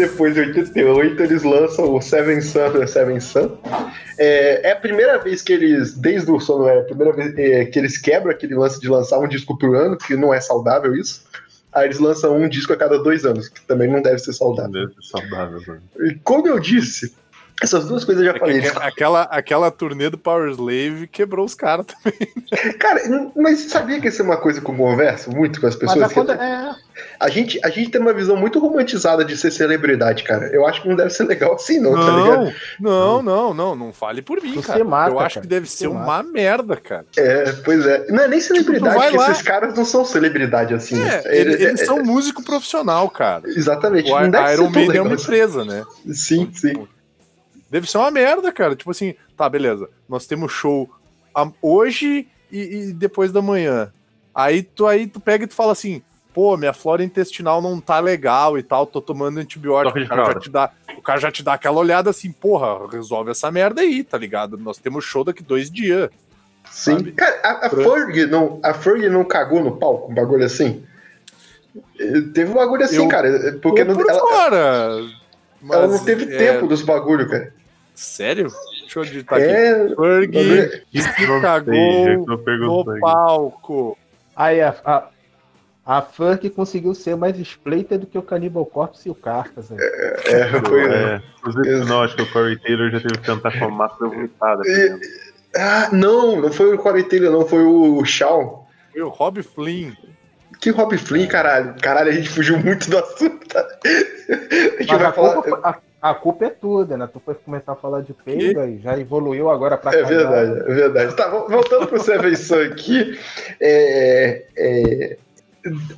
Depois, em 88, eles lançam o Seven Sun, Seven Sun. É, é a primeira vez que eles, desde o Sono é a primeira vez é, que eles quebram aquele lance de lançar um disco por ano, que não é saudável isso. Aí eles lançam um disco a cada dois anos, que também não deve ser saudável. Deve ser saudável, mano. E como eu disse, essas duas coisas eu já É falei. aquela, aquela, aquela turnê do Power Slave quebrou os caras também. Cara, mas sabia que isso é uma coisa que eu converso muito com as Mas pessoas? a que conta, é, a, gente, a gente tem uma visão muito romantizada de ser celebridade, cara. Eu acho que não deve ser legal assim, não, tá ligado? Não, não, não, não, não fale por mim, Tu cara. mata, eu acho cara. que deve ser se uma merda, cara. É, pois é. Não é nem celebridade, tu vai porque lá- esses caras não são celebridade assim. É, Ele- eles, eles são músico profissional, cara. Exatamente. O não Iron Maiden é uma assim. empresa, né? Sim, sim. Deve ser uma merda, cara. Tipo assim, tá, beleza. Nós temos show hoje e, e depois da manhã. Aí tu, aí tu pega e tu fala assim, pô, minha flora intestinal não tá legal e tal, tô tomando antibiótico. O cara, já te dá, o cara já te dá aquela olhada assim, porra, resolve essa merda aí, tá ligado? Nós temos show daqui dois dias. Sim. Sabe? Cara, a, a Ferg não, a Ferg não cagou no palco, um bagulho assim? Eh, Teve um bagulho assim, Eu- cara. Porque Tô não, por ela, fora. ela não teve é, tempo dos bagulho, cara. Sério? Deixa eu digitar aqui. é. Ferg cagou sei, já que eu no palco. Aí a, a, a Funk conseguiu ser mais splinter do que o Cannibal Corpse e o Carcass. né? É, foi, É, inclusive, não, acho que o Corey Taylor já teve que cantar com a máscara vomitada. Ah, não, não foi o Corey Taylor, não, foi o Shaw. Foi o Rob Flynn. Que Rob Flynn, caralho. Caralho, a gente fugiu muito do assunto. tá? A gente Mas vai a falar. culpa, a, a culpa é tua, né? Tu foi começar a falar de peido e já evoluiu agora pra É verdade, é verdade. Tá, vo- voltando pro Seven Sun aqui, é, é,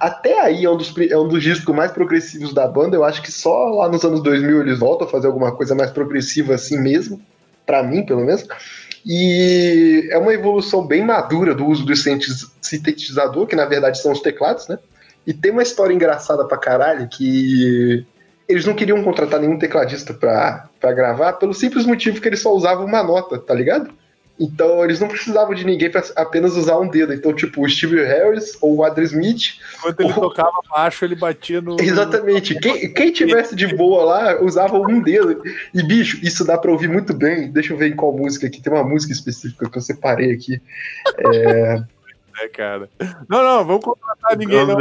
até aí é um, dos, é um dos discos mais progressivos da banda. Eu acho que só lá nos anos 2000 eles voltam a fazer alguma coisa mais progressiva assim mesmo, pra mim, pelo menos. E é uma evolução bem madura do uso do sintetizador, que na verdade são os teclados, né? E tem uma história engraçada pra caralho que eles não queriam contratar nenhum tecladista pra, pra gravar pelo simples motivo que eles só usavam uma nota, tá ligado? Então eles não precisavam de ninguém pra apenas usar um dedo. Então, tipo, o Steve Harris ou o Adrian Smith. Enquanto ele tocava baixo, ele batia no. Exatamente. Quem, quem tivesse de boa lá usava um dedo. E, bicho, isso dá pra ouvir muito bem. Deixa eu ver em qual música aqui. Tem uma música específica que eu separei aqui. É, cara. Não, não, vamos contratar ninguém, não.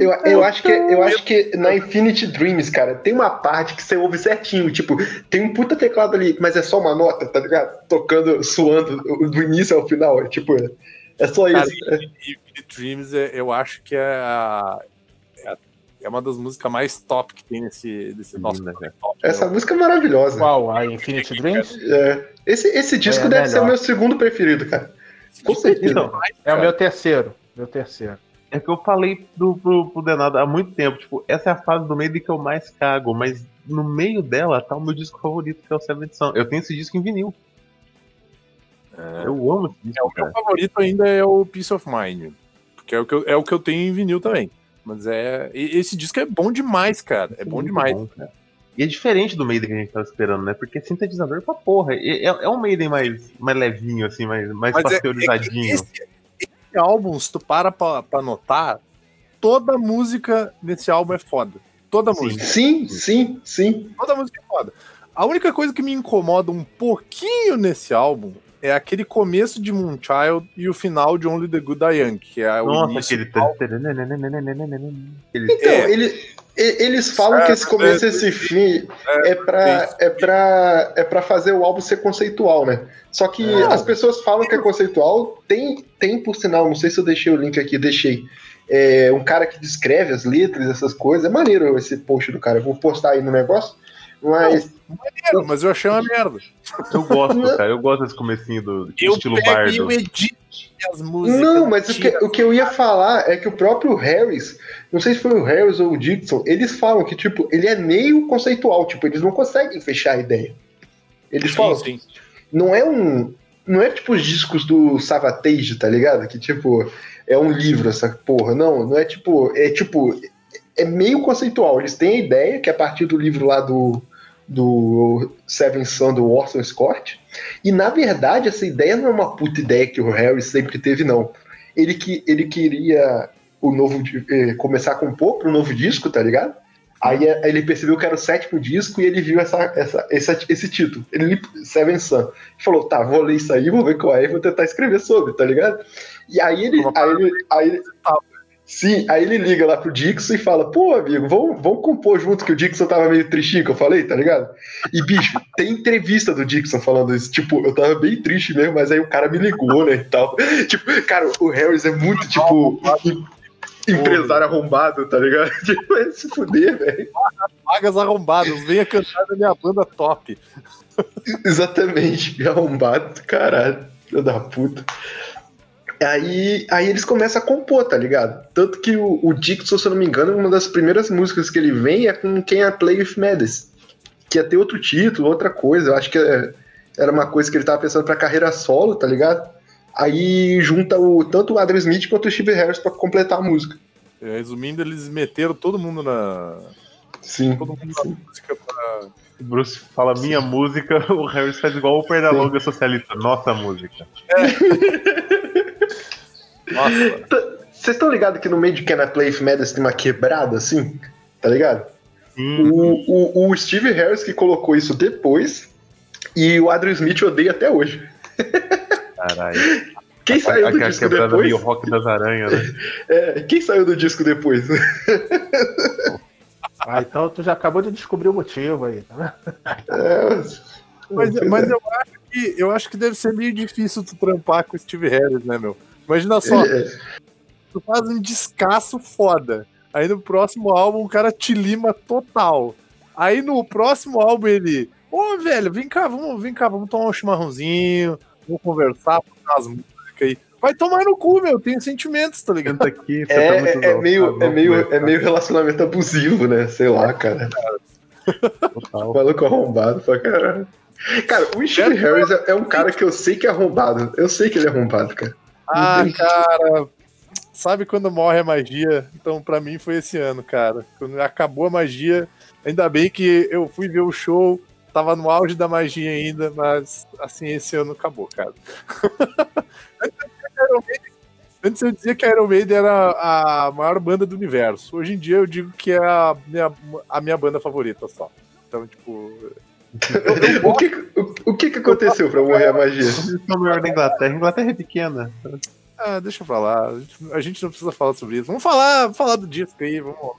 Eu, eu, acho que, eu acho que na Infinity Dreams, cara, tem uma parte que você ouve certinho. Tipo, tem um puta teclado ali, mas é só uma nota, tá ligado? Tocando, suando do início ao final. É, tipo, é, só Cara, isso. e Dreams, é- eu acho que é a. é a- É uma das músicas mais top que tem nesse, nesse nosso top. Essa música é maravilhosa. Qual? A Infinity Dreams? É. Esse, esse disco É, deve ser o melhor. meu segundo preferido, cara. Com certeza. Então, É o meu terceiro. Meu terceiro. é que eu falei do, pro, pro Denado há muito tempo, tipo, essa é a fase do meio que eu mais cago, mas no meio dela tá o meu disco favorito, que é o Seventh Son. Eu tenho esse disco em vinil. Eu amo esse É, disco, o meu favorito ainda é o Peace of Mind. Porque é o que eu, é o que eu tenho em vinil também. Mas é. Esse disco é bom demais, cara. É bom Muito demais. bom, cara. E é diferente do Maiden que a gente tava esperando, né? Porque sintetizador pra porra. É, é, é um Maiden mais, mais levinho, assim, mais, mais Mas é- é pasteurizadinho. esse, esse álbum, se tu para pra, pra notar, toda música nesse álbum é foda. Toda Sim. música. Sim, sim, sim. Toda música é foda. A única coisa que me incomoda um pouquinho nesse álbum é aquele começo de Moonchild e o final de Only the Good Die Young, que é o Nossa, início aquele. do álbum. aquele- Então, É. ele, e- eles falam que esse começo e esse fim é pra, é, pra, é pra fazer o álbum ser conceitual, né? Só que Não. as pessoas falam que é conceitual. Tem, tem, por sinal, não sei se eu deixei o link aqui, deixei. é, um cara que descreve as letras, essas coisas. É maneiro esse post do cara. Eu vou postar aí no negócio. Mas Maneiro, mas eu achei uma merda. Eu gosto, cara. Eu gosto desse comecinho do Eu estilo pego e bardo. eu edito as músicas. Não, mas o que, o que eu ia falar é que o próprio Harris, não sei se foi o Harris ou o Dixon, eles falam que, tipo, ele é meio conceitual, tipo, eles não conseguem fechar a ideia. Eles falam, Sim, sim. não é um. Não é tipo os discos do Savatage, tá ligado? Que, tipo, é um livro essa porra. Não, não é tipo. É tipo. É meio conceitual. Eles têm a ideia, que é a partir do livro lá do. Do Seven Son do Orson Scott. E na verdade, essa ideia não é uma puta ideia que o Harry sempre teve, não. Ele, que, ele queria o novo eh, começar a compor pro novo disco, tá ligado? Aí eh, ele percebeu que era o sétimo disco e ele viu essa, essa, essa- esse título. Ele Seven Sun. Ele falou, tá, vou ler isso aí, vou ver qual é e vou tentar escrever sobre, tá ligado? E aí ele. Uma Aí ele, aí ele- sim, aí ele liga lá pro Dixon e fala, pô, amigo, vamos, vamos compor junto, que o Dixon tava meio tristinho, que eu falei, tá ligado? E, bicho, tem entrevista do Dixon falando isso. Tipo, eu tava bem triste mesmo, mas aí o cara me ligou, né, e tal. Tipo, cara, o Harris é muito, tipo, em- empresário arrombado, tá ligado? Tipo, é se fuder, velho. Vagas arrombadas, venha cantar na minha banda top. Exatamente, arrombado, caralho, filho da puta. Aí, aí eles começam a compor, tá ligado? Tanto que o, o Dixon, se eu não me engano, uma das primeiras músicas que ele vem é com quem é Play with Madness. Que ia ter outro título, outra coisa. Eu acho que é- era uma coisa que ele tava pensando pra carreira solo, tá ligado? Aí junta o, tanto o Adrian Smith quanto o Steve Harris pra completar a música. É, Resumindo, eles meteram todo mundo na. Sim. Todo mundo na música pra. O Bruce fala minha música, o Harris faz igual o Pernalonga socialista. Nossa música. Nossa, Vocês estão ligados que no meio de Can I Play with Madness tem uma quebrada assim? Tá ligado? Sim. O, o, o Steve Harris que colocou isso depois e o Adrian Smith odeia até hoje. Caralho. Quem saiu do Aquela disco quebrada depois? meio rock das aranhas, né? É, quem saiu do disco depois? Ah, então tu já acabou de descobrir o motivo aí, tá vendo? É, Mas, mas eu, acho que, eu acho que deve ser meio difícil tu trampar com o Steve Harris, né, meu? Imagina só, é, tu faz um descasso foda. Aí no próximo álbum o cara te lima total. Aí no próximo álbum ele. Ô, velho, vem cá, vamos, vem cá, vamos tomar um chimarrãozinho, vamos conversar, botar as músicas aí. Vai tomar no cu, meu, tem sentimentos, tá ligado? Aqui, você é, tá muito é, é meio, tá é, meio, é meio relacionamento abusivo, né? Sei lá, cara. total. Maluco arrombado pra caralho. Cara, o Steve Harris é, é um cara que eu sei que é arrombado. Eu sei que ele é arrombado, cara. Ah, cara, sabe quando morre a magia? Então pra mim foi esse ano, cara. Quando acabou a magia, ainda bem que eu fui ver o show, tava no auge da magia ainda, mas assim, esse ano acabou, cara. Antes eu dizia que a Iron Maiden era a maior banda do universo. Hoje em dia eu digo que é a minha, a minha banda favorita só. Então, tipo. O que, o, o que que aconteceu pra morrer a magia? O maior da Inglaterra. A Inglaterra é pequena. Ah, deixa. A gente- A gente não precisa falar sobre isso. Vamos falar, falar do disco aí, vamos.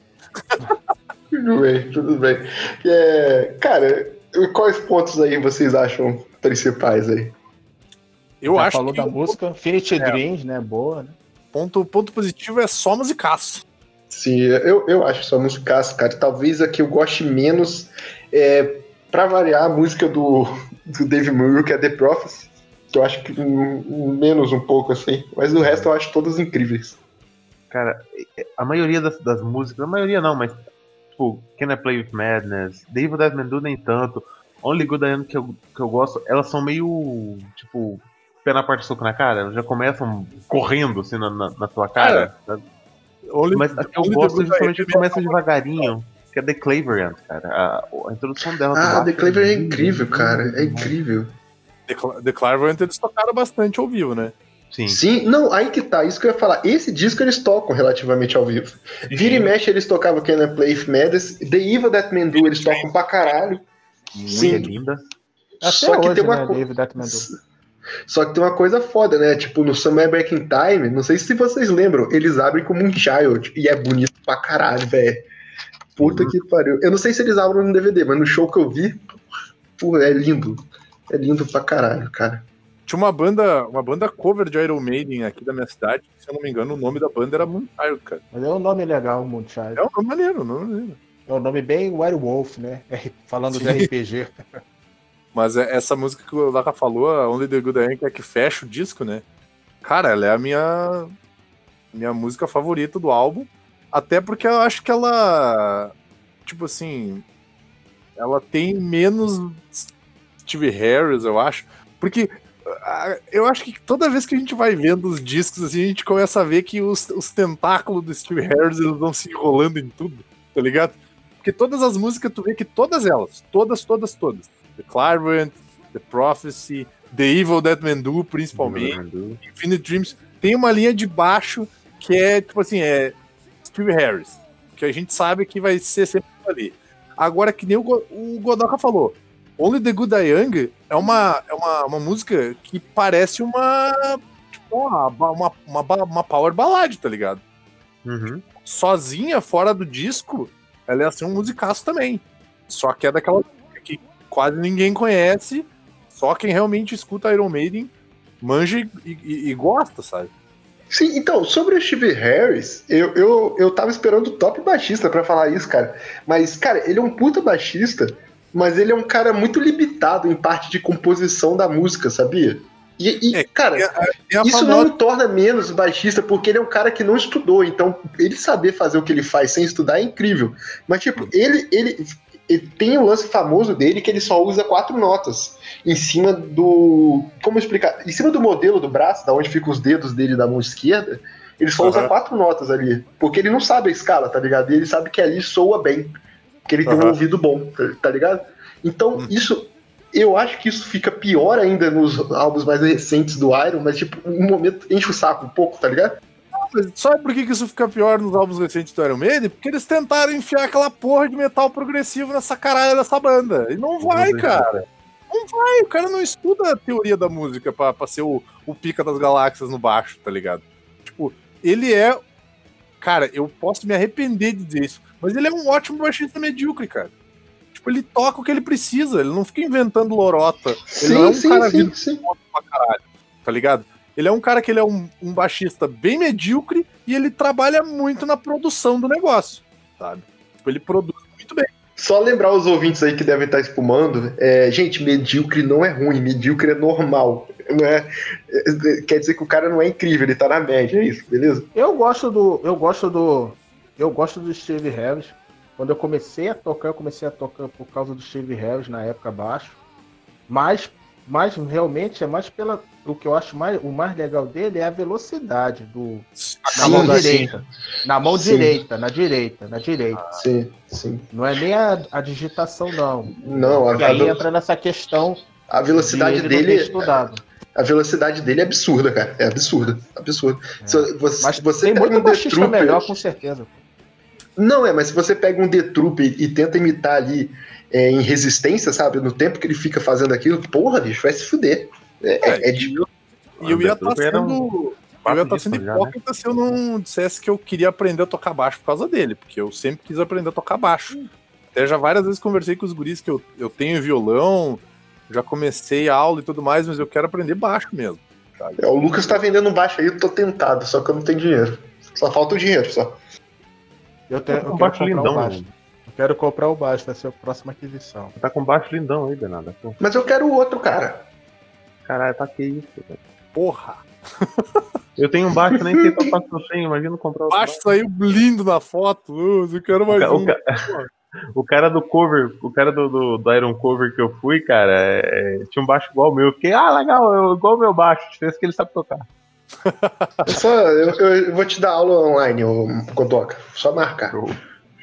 Tudo bem, tudo bem. É, cara, quais pontos aí vocês acham principais aí? Eu Já acho falou que da música, Infinity Dreams, né? Boa, né? ponto, ponto positivo é só musicaço. Sim, eu, eu acho só musicaço, cara. Talvez a que eu goste menos é, pra variar, a música do, do Dave Murray, que é The Prophecy. Que eu acho que hum, menos um pouco, assim. Mas o resto eu acho todas incríveis. Cara, a maioria das, das músicas, a maioria não, mas tipo, Can I Play With Madness, The Evil Dead Man Do nem tanto, Only Good I Am que eu, que eu gosto, elas são meio, tipo, pé na parte soco na cara, elas já começam correndo assim na, na, na tua cara. Only- Mas a que eu gosto é justamente que começa devagarinho, que é The Claverant, cara. A, a introdução dela. Ah, do The Clever é incrível, cara. É incrível. The, The eles tocaram bastante ao vivo, né? Sim. Sim, não, aí que tá, isso que eu ia falar. Esse disco eles tocam relativamente ao vivo. Vira e mexe, eles tocavam Can I Play With Madness. The Evil That Man Do, eles tocam pra caralho. Muito Sim. linda. Até Só que hoje, tem uma né, co- David Atman Só que tem uma coisa foda, né? Tipo, no Somewhere Back in Time, não sei se vocês lembram, eles abrem como um child e é bonito pra caralho, velho. Puta que pariu. Eu não sei se eles abrem no DVD, mas no show que eu vi, pô, é lindo. É lindo pra caralho, cara. Tinha uma banda, uma banda cover de Iron Maiden aqui da minha cidade, se eu não me engano, o nome da banda era Moonchild, cara. Mas é um nome legal, Moonchild. É um nome maneiro, um nome maneiro. É um nome bem Werewolf, né? Falando de RPG. Mas é- essa música que o Laka falou, a Only the Good Am, que é que fecha o disco, né? Cara, ela é a minha, minha música favorita do álbum. Até porque eu acho que ela. Tipo assim. Ela tem menos Steve Harris, eu acho. Porque ah, eu acho que toda vez que a gente vai vendo os discos, assim, a gente começa a ver que os, os tentáculos do Steve Harris eles vão se enrolando em tudo, tá ligado? Porque todas as músicas, tu vê que todas elas, todas, todas, todas. The Clairvoyant, The Prophecy, The Evil That Man Do, principalmente, Infinite Dreams, tem uma linha de baixo que é, tipo assim, é Steve Harris, que a gente sabe que vai ser sempre ali. Agora, que nem o, o Godoka falou, Only the Good I Young é uma, é uma, uma música que parece uma, tipo, uma, uma, uma, uma power ballad, tá ligado? Uhum. sozinha, fora do disco, ela é assim um musicaço também. Só que é daquela quase ninguém conhece, só quem realmente escuta Iron Maiden manja e, e- e gosta, sabe? Sim, então, sobre o Steve Harris, eu, eu, eu tava esperando o top baixista pra falar isso, cara. Mas, cara, ele é um puta baixista, mas ele é um cara muito limitado em parte de composição da música, sabia? E, e, É, cara, Tem a Isso não o torna menos baixista, porque ele é um cara que não estudou, então ele saber fazer o que ele faz sem estudar é incrível. Mas, tipo, ele, ele, ele tem o lance famoso dele que ele só usa quatro notas em cima do. Como explicar? Em cima do modelo do braço, da onde ficam os dedos dele da mão esquerda, ele só usa Aham. quatro notas ali. Porque ele não sabe a escala, tá ligado? E ele sabe que ali soa bem. Porque ele tem um ouvido bom, tá, tá ligado? Então, Hum. isso. Eu acho que isso fica pior ainda nos álbuns mais recentes do Iron, mas, tipo, um momento enche o saco um pouco, tá ligado? Mas Sabe por que, isso fica pior nos álbuns recentes do Iron Maiden? Porque eles tentaram enfiar aquela porra de metal progressivo nessa caralho dessa banda. E não vai, cara. Não vai, o cara não estuda a teoria da música pra, pra ser o, o pica das galáxias no baixo, tá ligado? Tipo, ele é. Cara, eu posso me arrepender de dizer isso, mas ele é um ótimo baixista medíocre, cara. Tipo, ele toca o que ele precisa, ele não fica inventando lorota. Ele não é um Sim, sim, cara sim, sim. pra caralho, tá ligado? Ele é um cara que ele é um, um baixista bem medíocre e ele trabalha muito na produção do negócio, sabe? Tipo, ele produz muito bem. Só lembrar os ouvintes aí que devem estar espumando, é, gente, medíocre não é ruim, medíocre é normal. Não é, é- quer dizer que o cara não é incrível, ele tá na média, é isso, beleza? Eu gosto do. Eu gosto do. Eu gosto do Steve Harris. Quando eu comecei a tocar, eu comecei a tocar por causa do Steve Harris na época baixo. Mas, mas realmente é mais pela. O que eu acho mais, o mais legal dele é a velocidade do. Na Sim, mão sim. direita. Na mão Sim. direita, na direita, na direita. Sim, sim. Não é nem a, a digitação, não. Não, a, E aí a- entra nessa questão a velocidade de dele. estudado. A velocidade dele é absurda, cara. É absurda. Absurda. Se você, Mas você tem pega muito baixista melhor, com certeza. Não, é, mas se você pega um Detrup e, e tenta imitar ali é, em resistência, sabe? No tempo que ele fica fazendo aquilo, porra, bicho, vai se fuder. É, é, é de- E eu ia estar um sendo. Eu ia estar sendo né? hipócrita se eu não dissesse que eu queria aprender a tocar baixo por causa dele, porque eu sempre quis aprender a tocar baixo. Até já várias vezes conversei com os guris que eu, eu tenho violão, já comecei a aula e tudo mais, mas eu quero aprender baixo mesmo. sabe? é, o Lucas tá vendendo baixo aí, eu tô tentado, só que eu não tenho dinheiro. Só falta o dinheiro, só. Eu, tenho, eu Um quero baixo comprar lindão, o baixo. Eu quero comprar o baixo, vai ser a próxima aquisição. Tá com baixo lindão aí, Bernardo. Mas eu quero o outro, cara. Caralho, tá que isso, velho. Porra! Eu tenho um baixo, nem sei qual eu tenho, imagina comprar outro. Baixo saiu lindo na foto. Uh, eu quero mais O, um. ca- o cara do cover, o cara do, do, do Iron Cover que eu fui, cara, é, tinha um baixo igual o meu. Eu fiquei, ah, legal, eu- igual o meu baixo, diferença é que ele sabe tocar. Eu, só, eu, eu vou te dar aula online, ô Kodoka. Só marcar. Show,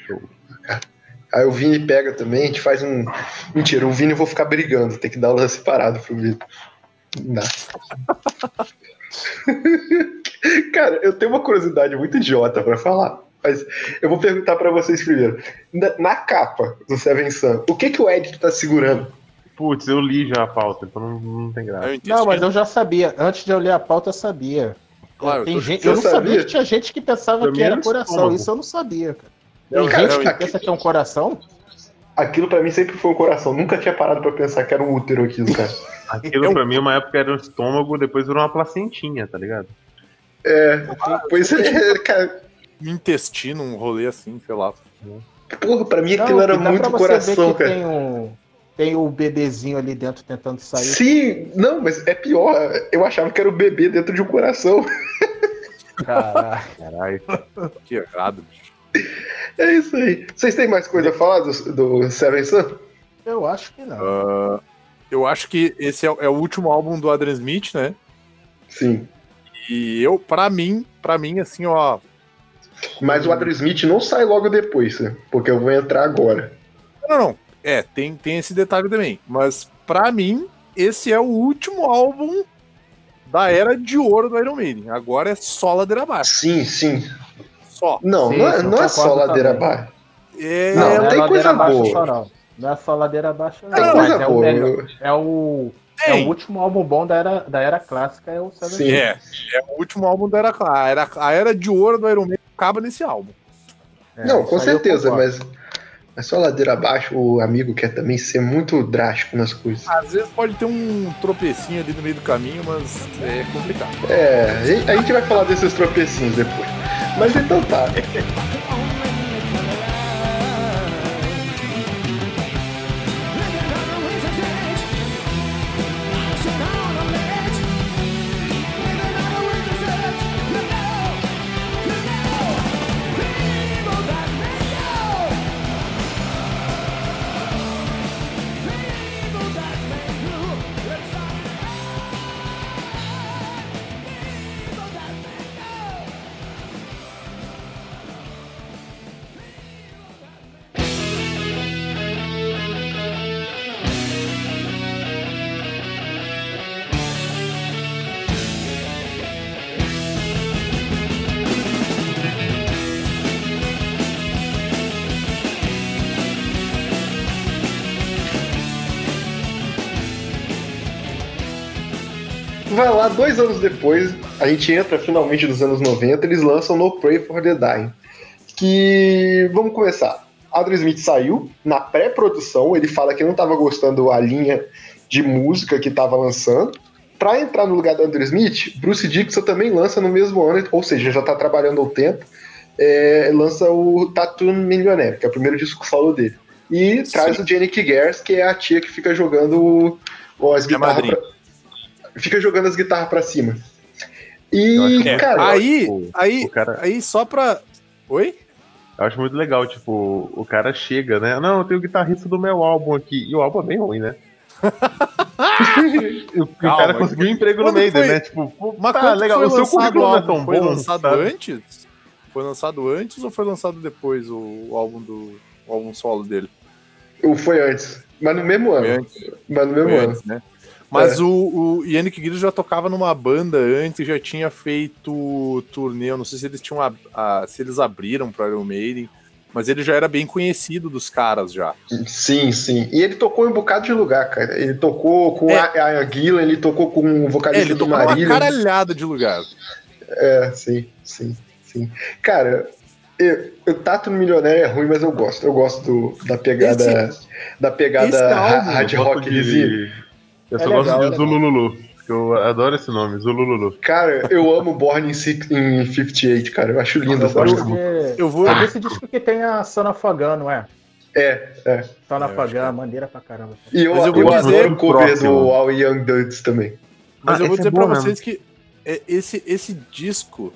show. Aí o Vini pega também, a gente faz um. Mentira, o Vini eu vou ficar brigando, tem que dar aula separado pro Vini. Não dá. Cara, eu tenho uma curiosidade muito idiota pra falar. Mas eu vou perguntar pra vocês primeiro. Na, na capa do Seven Sun, o que que o Ed tá segurando? Putz, eu li já a pauta, então não, não tem graça. Não, mas eu já sabia. Antes de eu ler a pauta, eu sabia. Claro, Tem eu tô- gente, eu não sabia? sabia? que tinha gente que pensava que era era coração. estômago. Isso eu não sabia, cara. Não, Tem cara, gente que aqui- pensa que é um coração? Aquilo pra mim sempre foi um coração. Nunca tinha parado pra pensar que era um útero aquilo, cara. Aquilo pra mim, uma época era um estômago, depois virou uma placentinha, tá ligado? É, pois é, cara. intestino, um rolê assim, sei lá. Porra, pra mim Não, aquilo era e dá muito coração, cara. Tem um, tem o bebezinho ali dentro tentando sair. Sim, não, mas é pior. Eu achava que era o bebê dentro de um coração. Caralho. Caralho. Que errado, bicho. É isso aí. Vocês têm mais coisa a falar do, do Seven Sun? Eu acho que não. Ah, eu acho que esse é, é o último álbum do Adrian Smith, né? Sim. E eu, pra mim, pra mim, assim, ó. Mas o Adrian Smith não sai logo depois, né? porque eu vou entrar agora. Não, não. É, tem, tem esse detalhe também. Mas pra mim, esse é o último álbum da era de ouro do Iron Maiden. Agora é só ladeira abaixo. Sim, sim. Só. Não, Sim, não, é, não é só ladeira abaixo. É, Não, não tem é coisa abaixo boa. só não. Não é só ladeira abaixo, não. Tem Não, coisa é o, boa. melhor, é, o, é o último álbum bom da era, da era clássica, é o Seven Sim. É, é o último álbum da era, a era. A era de ouro do Iron Maiden acaba nesse álbum. É, não, com certeza, mas é só ladeira abaixo. O amigo quer também ser muito drástico nas coisas. Às vezes pode ter um tropecinho ali no meio do caminho, mas é complicado. É, a gente vai falar desses tropecinhos depois. Mas então tá. dois anos depois, a gente entra finalmente nos anos 90, eles lançam No Pray for the Dying. Que. Vamos começar. Adrian Smith saiu na pré-produção, ele fala que não estava gostando a linha de música que estava lançando. Para entrar no lugar do Andrew Smith, Bruce Dixon também lança no mesmo ano, ou seja, já está trabalhando ao tempo, é, lança o Tattoo Millionaire, que é o primeiro disco solo dele. E traz o Janik Gers, que é a tia que fica jogando o, as guitarras. Fica jogando as guitarras pra cima. E, cara, aí, tipo, aí, o cara- aí só pra. Oi? Eu acho muito legal, tipo, o cara chega, né? Não, eu tenho o guitarrista do meu álbum aqui. E o álbum é bem ruim, né? E o, Calma, cara conseguiu um emprego no Maiden, foi- né? Tipo, Mas tá legal, foi o seu currículo não é álbum? tão Foi bom. lançado sabe? antes? Foi lançado antes ou foi lançado depois o, álbum do o álbum solo dele? foi antes. Mas no mesmo Foi ano. antes, Mas no mesmo foi ano. antes, né? Mas É. o, o Yannick Gilles já tocava numa banda antes, já tinha feito turnê. Eu não sei se eles tinham a- a- se eles abriram para Iron Maiden, mas ele já era bem conhecido dos caras já. Sim, sim. E ele tocou em um bocado de lugar, cara. Ele tocou com É. a, a Gillan, ele tocou com o É, vocalista ele do tocou Marília. caralhada de lugar. É, sim, sim, sim. Cara, eu, o Tato no Milionário é ruim, mas eu gosto. Eu gosto do, da pegada. da esse pegada ha- álbum, hard Eu rockzinho. de... Eu só É gosto legal, de é legal. Zulululu. que Eu adoro esse nome, Zulululu. Cara, eu amo Born in, Six- in 58, cara. Eu acho lindo Eu essa gosto música. Eu vou. É desse disco que tem a Sana Fagan, não é? É, é. Sana É, Fagan, maneira pra caramba. E eu, Mas eu eu, vou dizer adoro o cover do All Young Dudes também. Mas Ah, eu vou esse dizer é pra vocês que é, esse, esse disco,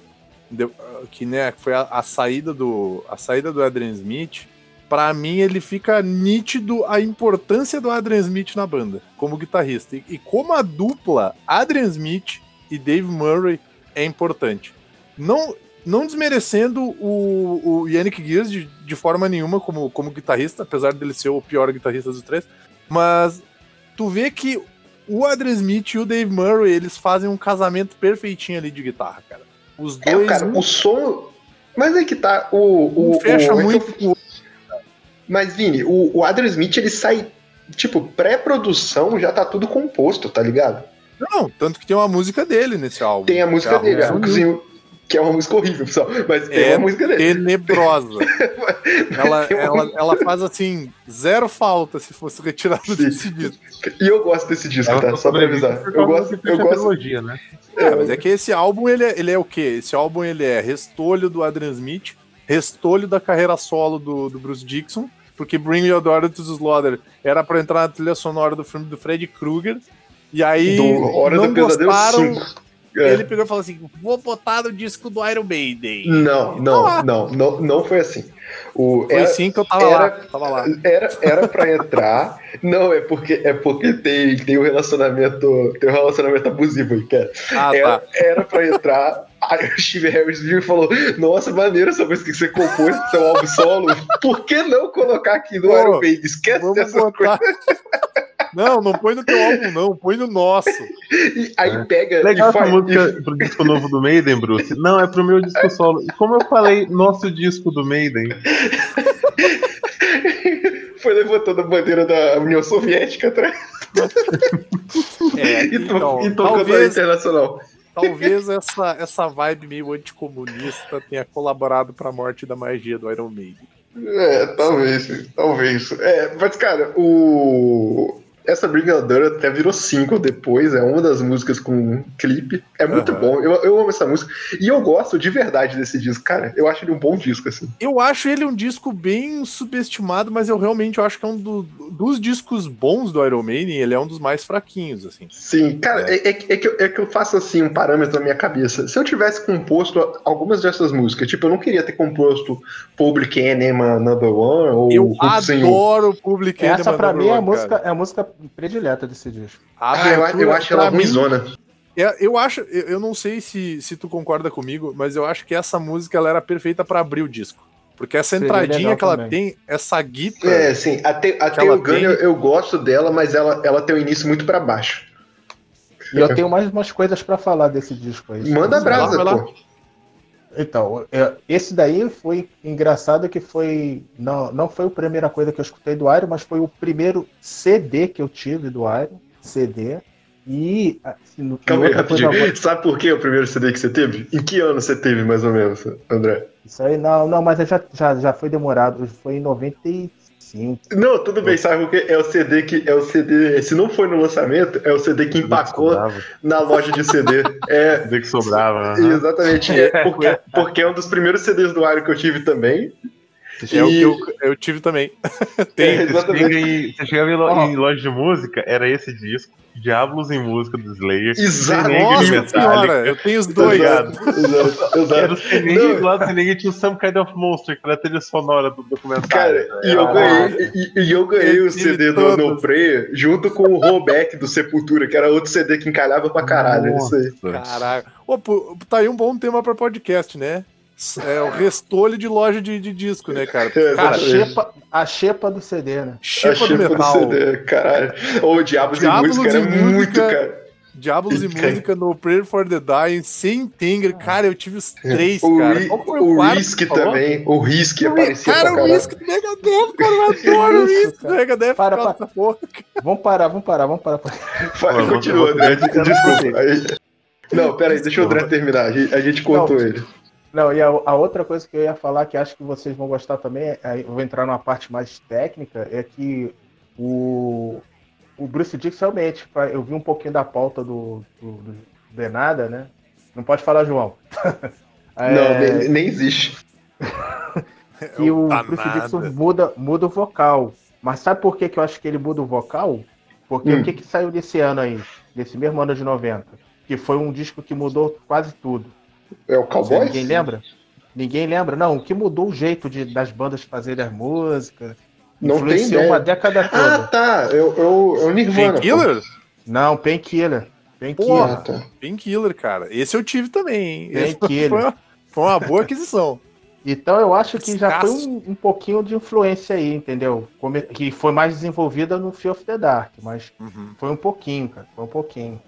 que né, foi a, a saída do a saída do Adrian Smith, pra mim ele fica nítido a importância do Adrian Smith na banda, como guitarrista. E, e como a dupla Adrian Smith e Dave Murray é importante. Não, não desmerecendo o, o Yannick Gears de, de forma nenhuma como, como guitarrista, apesar dele ser o pior guitarrista dos três, mas tu vê que o Adrian Smith e o Dave Murray, eles fazem um casamento perfeitinho ali de guitarra, cara. Os É, dois, cara, um, o som. Mas é que tá. O, um o, fecha o- é muito eu-. Mas, Vini, o, o Adrian Smith, ele sai. Tipo, pré-produção já tá tudo composto, tá ligado? Não, tanto que tem uma música dele nesse álbum. Tem a música que é dele, a música- que é uma música horrível, pessoal. Mas tem É uma música dele. tenebrosa. ela, uma- ela, ela faz assim, zero falta se fosse retirado Sim. desse disco. E eu gosto desse disco, Ela tá? só pra avisar. Eu gosto, que eu gosto. né? É, mas é que esse álbum, ele é, ele é o quê? Esse álbum, ele é restolho do Adrian Smith, restolho da carreira solo do, do Bruce Dixon, porque Bring Your Daughter to the Slaughter era pra entrar na trilha sonora do filme do Freddy Krueger, e aí Do Hora não do gostaram, 5. É. ele pegou e falou assim, vou botar no disco do Iron Maiden. Não, não, não, não, não foi assim. O, Foi era, sim que eu tava era- lá, tava lá. era, era pra entrar. Não, é porque, é porque tem, tem um relacionamento. Tem um relacionamento abusivo aí, cara. Ah, era, tá. era pra entrar. Aí o Steve Harris viu e falou: Nossa, maneiro essa música que você compôs pro seu álbum solo. Por que não colocar aqui no Pô, Iron Maiden? Esquece dessas botar... Não, não põe no teu álbum, não, põe no nosso. E aí É. pega Legal e essa faz. música pro disco novo do Maiden, Bruce. Não, é pro meu disco solo. E como eu falei, nosso disco do Maiden. foi levantando a bandeira da União Soviética atrás É, e, to- então, e tocando a talvez, internacional. Talvez essa, essa vibe meio anticomunista tenha colaborado pra morte da magia do Iron Maiden. É, talvez, talvez. É, mas, cara, o. Essa Brigadora até virou single depois, é uma das músicas com clipe. É muito Aham. bom, eu, eu amo essa música. E eu gosto de verdade desse disco, cara. Eu acho ele um bom disco, assim. Eu acho ele um disco bem subestimado, mas eu realmente acho que é um do- dos discos bons do Iron Maiden, ele é um dos mais fraquinhos, assim. Sim, cara, é, é que- é que, eu, é que eu faço assim um parâmetro na minha cabeça. Se eu tivesse composto algumas dessas músicas, tipo, eu não queria ter composto Public Enema Number One ou Eu adoro Public Essa Enema pra Number mim é a música, é a música predileta desse disco. A Ah, eu, eu acho ela ruimzona. É, eu acho, eu, eu não sei se, se tu concorda comigo, mas eu acho que essa música ela era perfeita pra abrir o disco. Porque essa Seria entradinha que ela também. tem, essa guitarra. É, sim. Até, até ela o Gun tem- eu, eu gosto dela, mas ela, ela tem um início muito pra baixo. E eu tenho mais umas coisas pra falar desse disco aí. Manda brasa, vai lá. Então, esse daí foi engraçado que foi. Não, não foi a primeira coisa que eu escutei do Iron, mas foi o primeiro CD que eu tive do Iron. CD. E. se no- Calma aí, rapidinho. Sabe por que o primeiro CD que você teve? Em que ano você teve, mais ou menos, André? Isso aí, não, não, mas já, já, já foi demorado. Foi em 95. Não, tudo bem, sabe porque é o CD que é o CD, se não foi no lançamento, é o CD que empacou na loja de CD. É, CD que sobrava. aham. exatamente. É porque, porque é um dos primeiros CDs do Iron que eu tive também. É o E- que eu, eu tive também. É, Tem. Você exatamente. chega, em, você chega em, Ó. em loja de música, era esse disco, Diablos em Música do Slayer. Exato. Nossa senhora, eu tenho os dois. Exato, exato, exato. Era o Não. e do Sening tinha o Some Kind of Monster, que era a trilha sonora do documentário. Cara, e eu ganhei, e, e eu ganhei o CD do. No Prayer junto com o Rollback do Sepultura, que era outro CD que encalhava pra caralho. Isso aí. Caralho. Pô, tá aí um bom tema pra podcast, né? É o restolho de loja de, de disco, né, cara? É, Cara, A xepa, a xepa do CD, né? A Xepa do xepa Metal. CD, caralho. Ou Diabos, Diabos e Música era Música. muito, cara. Diablos e. Música no Prayer for the Dying, sem Tenger. Cara, eu tive os três, O, cara. O quarto Risk também. O Risk aparecia Cara, pra o. Risk do Megadeth, cara, eu adoro o Risk do cara? Megadeth. Para, para. porra. Vamos parar, vamos parar, vamos parar. Vai, continua, André. Desculpa. Não, pera aí, deixa o André terminar. A gente, a gente contou Não. ele. Não, e a, a outra coisa que eu ia falar, que acho que vocês vão gostar também, aí eu vou entrar numa parte mais técnica, é que o, o Bruce Dix realmente, eu vi um pouquinho da pauta do, do, do Denada, né? Não pode falar, João. Não, É, nem, nem existe. que o Tá Bruce nada. Dixon muda, muda o vocal. Mas sabe por que, que eu acho que ele muda o vocal? Porque Hum. o que, que saiu desse ano aí, desse mesmo ano de 90? Que foi um disco que mudou quase tudo. É o Cowboy? Ninguém lembra? Ninguém lembra? Não, o que mudou o jeito de, das bandas fazerem as músicas. Não tem influenciou ideia. uma década Ah, toda. tá. Eu, eu, eu Nirvana. Painkiller? Não, Painkiller. Painkiller. Ah, tá. Painkiller, cara. Esse eu tive também, hein? Painkiller. foi, uma, foi uma boa aquisição. Então eu acho que já foi um, um pouquinho de influência aí, entendeu? Que foi mais desenvolvida no Fear of the Dark, mas Uhum. foi um pouquinho, cara. Foi um pouquinho.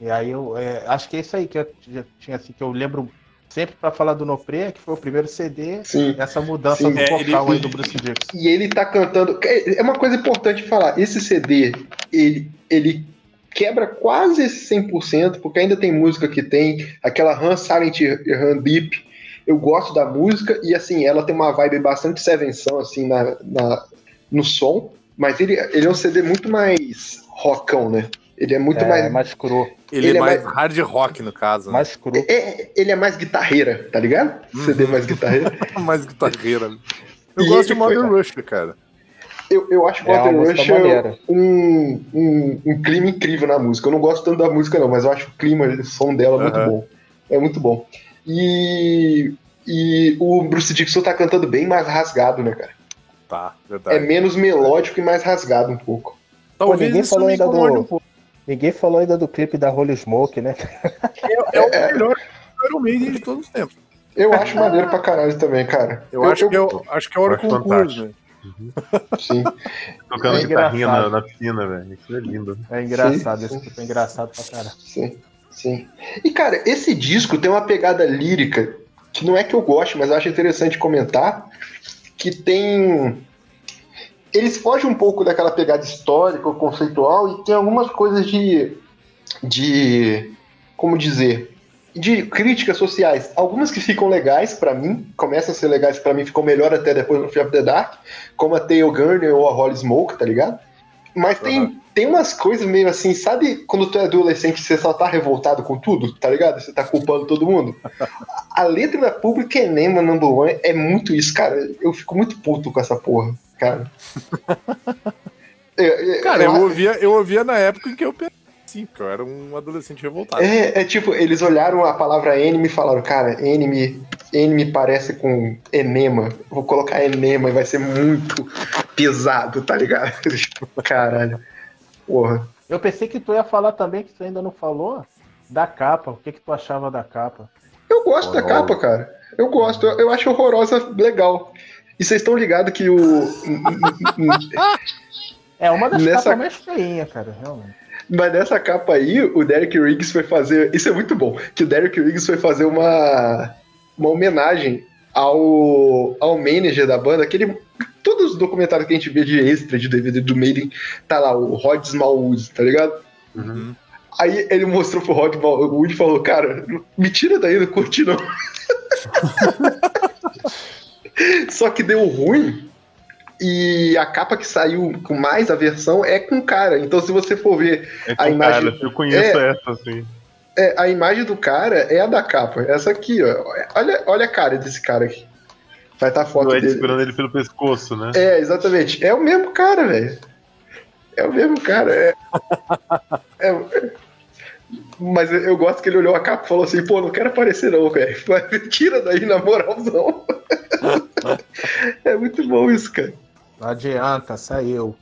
E aí eu é, acho que é isso aí que eu já tinha assim, que eu lembro sempre pra falar do Nopre, que foi o primeiro CD, Sim. essa mudança Sim. do É, vocal ele- aí do Bruce Dixon. E ele tá cantando. É uma coisa importante falar. Esse CD, ele, ele quebra quase esse 100%, porque ainda tem música que tem aquela Han Silent Han Deep. Eu gosto da música e assim, ela tem uma vibe bastante Seven Sun, assim, na, na- no som. Mas ele, ele é um CD muito mais rockão, né? Ele é muito É, mais. mais cru. Ele, Ele é é mais mais- hard rock, no caso. né? Mais cru. É, ele é mais guitarreira, tá ligado? CD Uhum. mais guitarreira. mais guitarreira. Eu E gosto de ele foi- Mother Russia, cara. Eu, eu acho É música Rush um, um, um clima incrível na música. Eu não gosto tanto da música, não, mas eu acho o clima, o som dela muito Aham. bom. É muito bom. E, e o Bruce Dixon tá cantando bem mais rasgado, né, cara? Tá, É verdade. menos melódico e mais rasgado um pouco. Talvez ninguém isso falou me ainda do- um pouco. Ninguém falou ainda do clipe da Holy Smoke, né? É o melhor Iron Maiden de todos os tempos. Eu acho maneiro pra caralho também, cara. Eu, acho, que é, o- acho que é hora eu acho concurso, né? Sim. Tocando É guitarrinha na, na piscina, velho. Isso é lindo. É engraçado, Sim, esse clipe é engraçado pra caralho. Sim, sim. E, cara, esse disco tem uma pegada lírica que não é que eu goste, mas eu acho interessante comentar, que tem... Eles fogem um pouco daquela pegada histórica ou conceitual e tem algumas coisas de... de... como dizer... de críticas sociais. Algumas que ficam legais pra mim, começam a ser legais pra mim, ficam melhor até depois no Fear of the Dark, como a Tail Gunner ou a Holy Smoke, tá ligado? Mas tem, tem umas coisas meio assim, sabe quando tu é adolescente você só tá revoltado com tudo, tá ligado? Você tá culpando todo mundo? A letra da Public Enema Number One é muito isso, cara. Eu fico muito puto com essa porra, cara. Eu- Cara, eu eu- ouvia, eu ouvia na época em que eu pensei assim, porque eu era um adolescente revoltado. É, é tipo, eles olharam a palavra enemy e falaram, cara, enemy, enemy parece com enema. Vou colocar enema e vai ser muito pesado, tá ligado? Caralho. Porra. Eu pensei que tu ia falar também, que tu ainda não falou, da capa. O que, que tu achava da capa? Eu gosto da Horrorosa. capa, cara. Eu gosto. Eu, eu acho horrorosa legal. E vocês estão ligados que o. É uma das Nessa- capas mais feinhas, cara, realmente. Mas nessa capa aí, o Derek Riggs foi fazer. Isso é muito bom. Que o Derek Riggs foi fazer uma. Uma homenagem ao. ao manager da banda. Aquele. Todos os documentários que a gente vê de extra de DVD do Maiden, tá lá, o Rod Smallwood, tá ligado? Uhum. Aí ele mostrou pro Rod, o Woody falou, cara, me tira daí, não curti não. Só que deu ruim. E a capa que saiu com mais a versão é com cara. Então, se você for ver É A imagem- cara, eu conheço essa, assim. É, a imagem do cara é a da capa. Essa aqui, ó. Olha, olha a cara desse cara aqui. Vai estar a foto O Ed dele. segurando ele pelo pescoço, né? É, exatamente. É o mesmo cara, velho. É o mesmo cara. É... é- Mas eu- gosto que ele olhou a capa e falou assim: pô, não quero aparecer, não, velho. Tira daí, na moralzão. é muito bom isso, cara. Não adianta, saiu.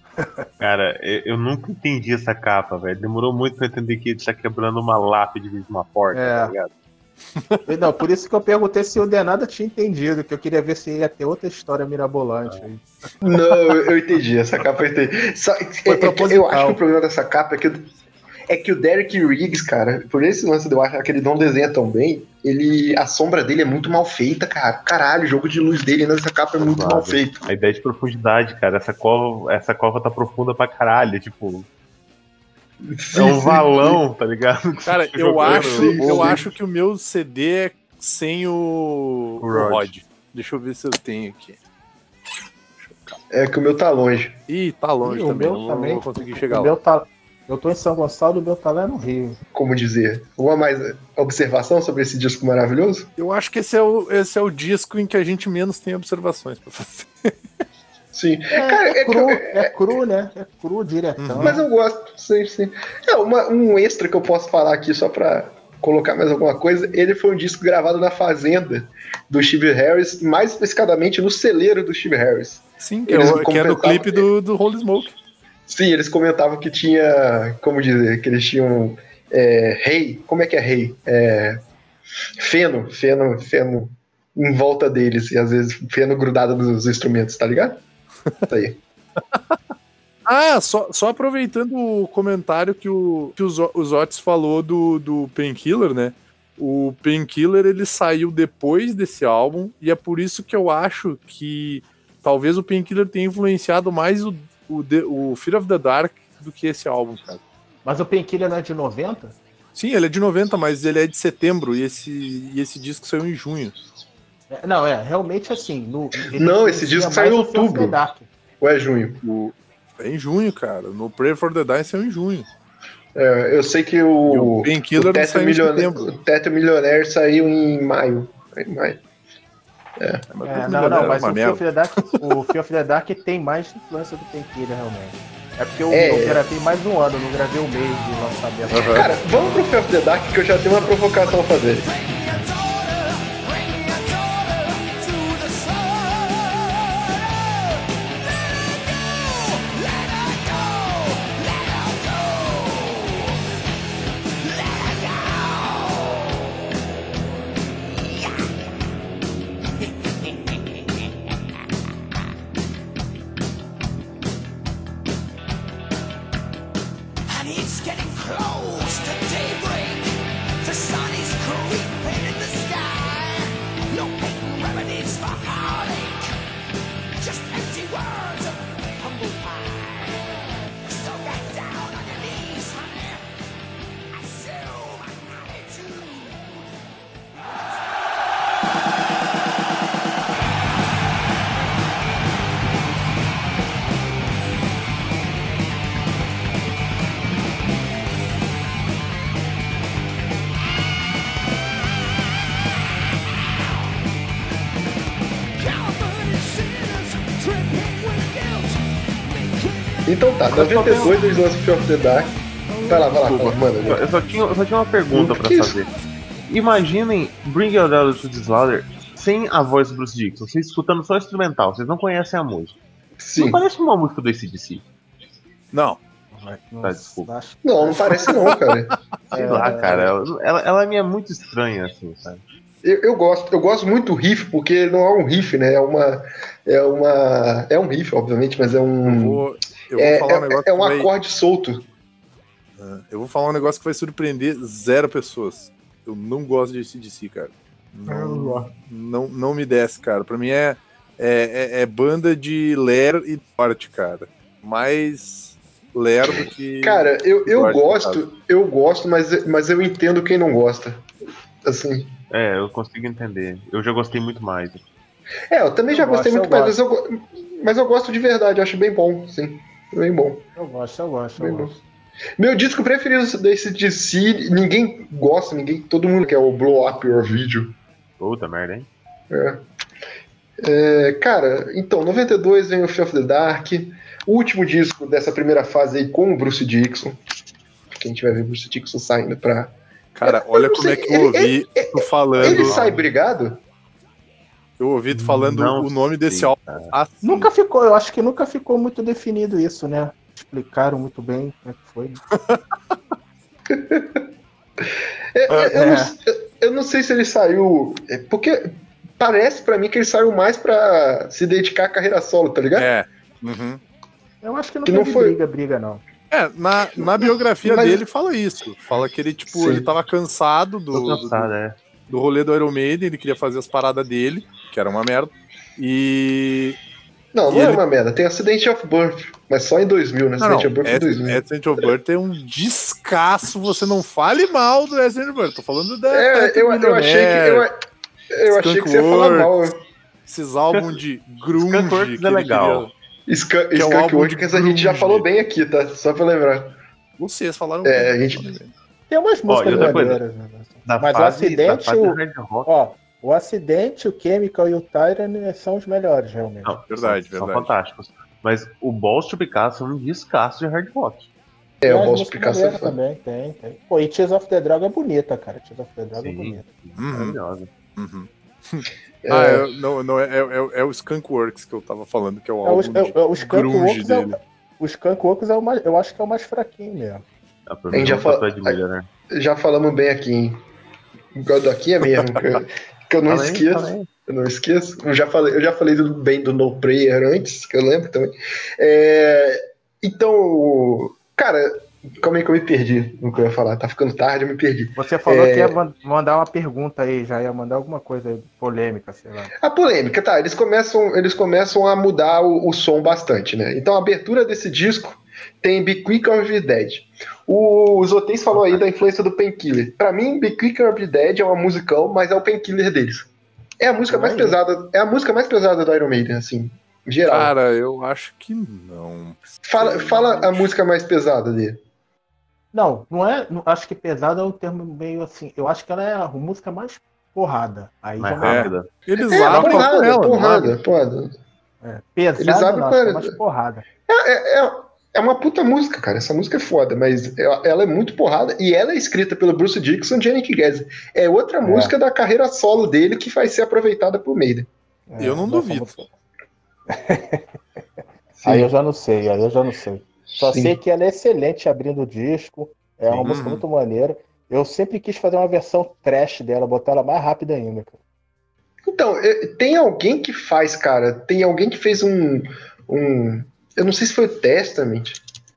Cara, eu, eu nunca entendi essa capa, velho. Demorou muito pra entender que ele tá quebrando uma lápide de uma porta, É. tá ligado? Não, por isso que eu perguntei se o Denada tinha entendido, que eu queria ver se ia ter outra história mirabolante. aí. Não, eu, entendi. Essa capa eu entendi. Só- é- é eu acho que o problema dessa capa é que, é que o Derek Riggs, cara, por esse lance de eu achar que ele não desenha tão bem, ele, a sombra dele é muito mal feita, cara. Caralho, o jogo de luz dele nessa capa é muito Claro. mal feito. A ideia de profundidade, cara. Essa cova, essa cova tá profunda pra caralho. Tipo, é Sim, um sim. valão, tá ligado? Cara, eu Jogando. acho, Sim, eu sim. acho que o meu CD é sem o, O o Rod. Rod. Deixa eu ver se eu tenho aqui. É que o meu tá longe. Ih, tá longe o também. meu não também. vou conseguir chegar O lá. meu tá... Eu tô em São Gonçalo, o meu tá lá no Rio. Como dizer? Uma mais observação sobre esse disco maravilhoso? Eu acho que esse é, o, esse é o disco em que a gente menos tem observações pra fazer. Sim. É, Cara, é é cru, eu- é cru, né? É cru, diretão. Mas eu gosto, sim, sim. É, uma- um extra que eu posso falar aqui só pra colocar mais alguma coisa, ele foi um disco gravado na fazenda do Steve Harris, mais especificadamente no celeiro do Steve Harris. Sim, que é, o- que é do compensavam- clipe do, do Holy Smoke. Sim, eles comentavam que tinha, como dizer, que eles tinham é, rei, como é que é rei? É, feno, feno, feno em volta deles, e às vezes feno grudado nos instrumentos, tá ligado? Tá aí. Ah, só, só aproveitando o comentário que o, que o, o falou do, do Painkiller, né? O Painkiller ele saiu depois desse álbum, e é por isso que eu acho que talvez o Painkiller tenha influenciado mais o, o, The- o Fear of the Dark do que esse álbum, cara. Mas o Painkiller não é de 90? Sim, ele é de 90, mas ele é de setembro, e esse, e esse disco saiu em junho. É, Não, é, realmente assim. No, Não, esse disco saiu em mais o Fear of the outubro. Dark. Ou é junho? O, é em junho, cara. No Pray for the Die saiu em junho. É, eu sei que o o, o, teto milionário, setembro. o Teto Milionaire saiu em maio. Em maio. Mas É, o não, não, mas uma o Fear, merda. of the Dark, o Fear of the Dark tem mais influência do Painkiller, realmente. É porque eu, É. eu gravei mais um ano, eu não gravei um mês de lançamento. Aham. Cara, vamos pro Fear of the Dark que eu já tenho uma provocação a fazer. Então tá, 92 eles lançam Fear of the Dark. Vai lá, vai lá, fala, manda. Eu- Eu só tinha, eu só tinha uma pergunta O pra fazer. Imaginem Bring Your Daughter to the Slaughter sem a voz do Bruce Dixon, vocês escutando só instrumental, vocês não conhecem a música. Sim. Não parece uma música do ACDC. Não, Tá, desculpa. Não, não parece não, cara. Sei lá, cara. Ela, ela me é muito estranha, assim, sabe? Eu, eu gosto, eu gosto muito do riff, porque não é um riff, né? É uma. É uma. É um riff, obviamente, mas é eu um. vou, eu vou É, falar um é, negócio é um que vai, acorde solto. eu vou falar um negócio que vai surpreender zero pessoas. Eu não gosto de ACDC, cara. Não, não, não me desce, cara. Pra mim é, é, é- é banda de Ler e Norte, cara. Mas lerdo que. Cara, eu, eu Gosto, gosto, eu gosto, mas, mas eu entendo quem não gosta. Assim. É, eu consigo entender. Eu já gostei muito mais. É, eu também já Eu gostei gosto, muito mais, mas eu, mas eu gosto de verdade, eu acho bem bom, sim. Bem bom. Eu gosto, eu gosto, Bem eu bom. gosto. Meu disco preferido desse DC, ninguém gosta, ninguém, todo mundo quer o Blow Up Your Video. Puta merda, hein? É. É, cara, então, 92 vem o Fear of the Dark, o último disco dessa primeira fase aí com o Bruce Dixon. Quem tiver ver Bruce Dixon saindo pra. Cara, olha como é sei, que eu ouvi tu falando. Ele sai brigado? Eu ouvi tu falando Não o nome desse sei, álbum. assim. Nunca ficou, eu acho que nunca ficou muito definido isso, né? Explicaram muito bem como é que foi. É, eu, É. não, eu- eu não sei se ele saiu. é, Porque parece pra mim que ele saiu mais pra se dedicar à carreira solo, tá ligado? É. Uhum. Eu acho que não Que não foi- briga, briga, não. É, na, na biografia Mas- dele fala isso. Fala que ele, tipo, Sim. ele tava cansado do, cansado, é. do rolê do Iron Maiden, ele queria fazer as paradas dele, que era uma merda. E. Não, não E é ele- uma merda. Tem Acidente of Birth, mas só em 2000, né? Não, não, Acidente of Birth em 2000. Accident of Birth é um descasso. Você não fale mal do Accident of Birth. Tô falando da. É, eu, eu achei que. Eu, eu achei que você ia falar mal. Esses álbuns de grunge. Skunk que é legal. Skunk, Que é o Skunk álbum de a gente já falou bem aqui, tá? Só pra lembrar. Vocês falaram É, bem, a gente-. Tem umas músicas outra coisa, maneiras, né? Mas o fase, acidente, o- hard rock, Ó, o acidente, o Chemical e o Tyrant são os melhores, realmente. não, Verdade, são, são verdade. fantásticos. Mas o Balls to Picasso é um descasso de hard rock. É, posso músicas explicar essa maneiras fã. também, tem, tem. Pô, e Tears of the Dragon é bonita, cara. Tears of the Dragon é Sim. bonita. Uhum. Maravilhosa. Uhum. É, Ah, é, não, não, é, é, é o Skunk Works que eu tava falando, que é o É, o, álbum é, de é, o Skunk grunge Works é, dele. o- o Skunk Works é o mais, eu acho que é o mais fraquinho mesmo. A A gente já né? já falamos bem aqui, hein? Do aqui é mesmo, que eu, não Fala aí, esqueço. fala aí. Eu não esqueço. Eu já falei, eu já falei do, bem do No Prayer antes, que eu lembro também. É, então, cara, calma aí que eu me perdi no que eu ia falar. Tá ficando tarde, eu me perdi. Você falou É. que ia man- mandar uma pergunta aí, já ia mandar alguma coisa polêmica, sei lá. A polêmica, tá? Eles começam, eles começam a mudar o, o som bastante, né? Então a abertura desse disco tem Be Quick or Be Dead. O Zoteis falou aí da influência do Painkiller. Pra mim, Be Quick or Be Dead é uma musicão, mas é o Painkiller deles. É a música mais pesada, é a música mais pesada do Iron Maiden, assim, em geral. Cara, eu acho que não. fala, fala a música mais pesada dele. Não, não é. não- acho que pesado é um termo meio assim. Eu acho que ela é a música mais porrada. Aí Mais não é. rápida. Eles É, abrem com porrada, ela, não porrada, porrada. É. Pesado, Eles abrem não, com acho que é mais porrada. É, é, é uma puta música, cara. Essa música é foda, mas ela, ela é muito porrada e ela é escrita pelo Bruce Dixon e Janik Gaz. É outra música da carreira solo dele que vai ser aproveitada por Maiden. É, Eu não duvido. Aí eu já não sei, aí eu já não sei. Só Sim. sei que ela é excelente abrindo o disco. É uma música Uhum. muito maneira. Eu sempre quis fazer uma versão trash dela, botar ela mais rápida ainda. Cara. Então, é, tem alguém que faz, cara. Tem alguém que fez um. um eu não sei se foi o Testament.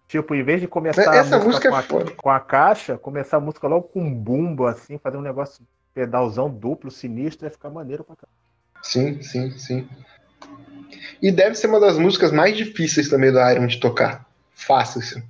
Tipo, em vez de começar Essa a música música é com, a, com a caixa, começar a música logo com um bumbo, assim, fazer um negócio pedalzão duplo, sinistro, ia ficar maneiro pra caramba. Sim, sim, sim. E deve ser uma das músicas mais difíceis também do Iron de tocar. Fácil, assim.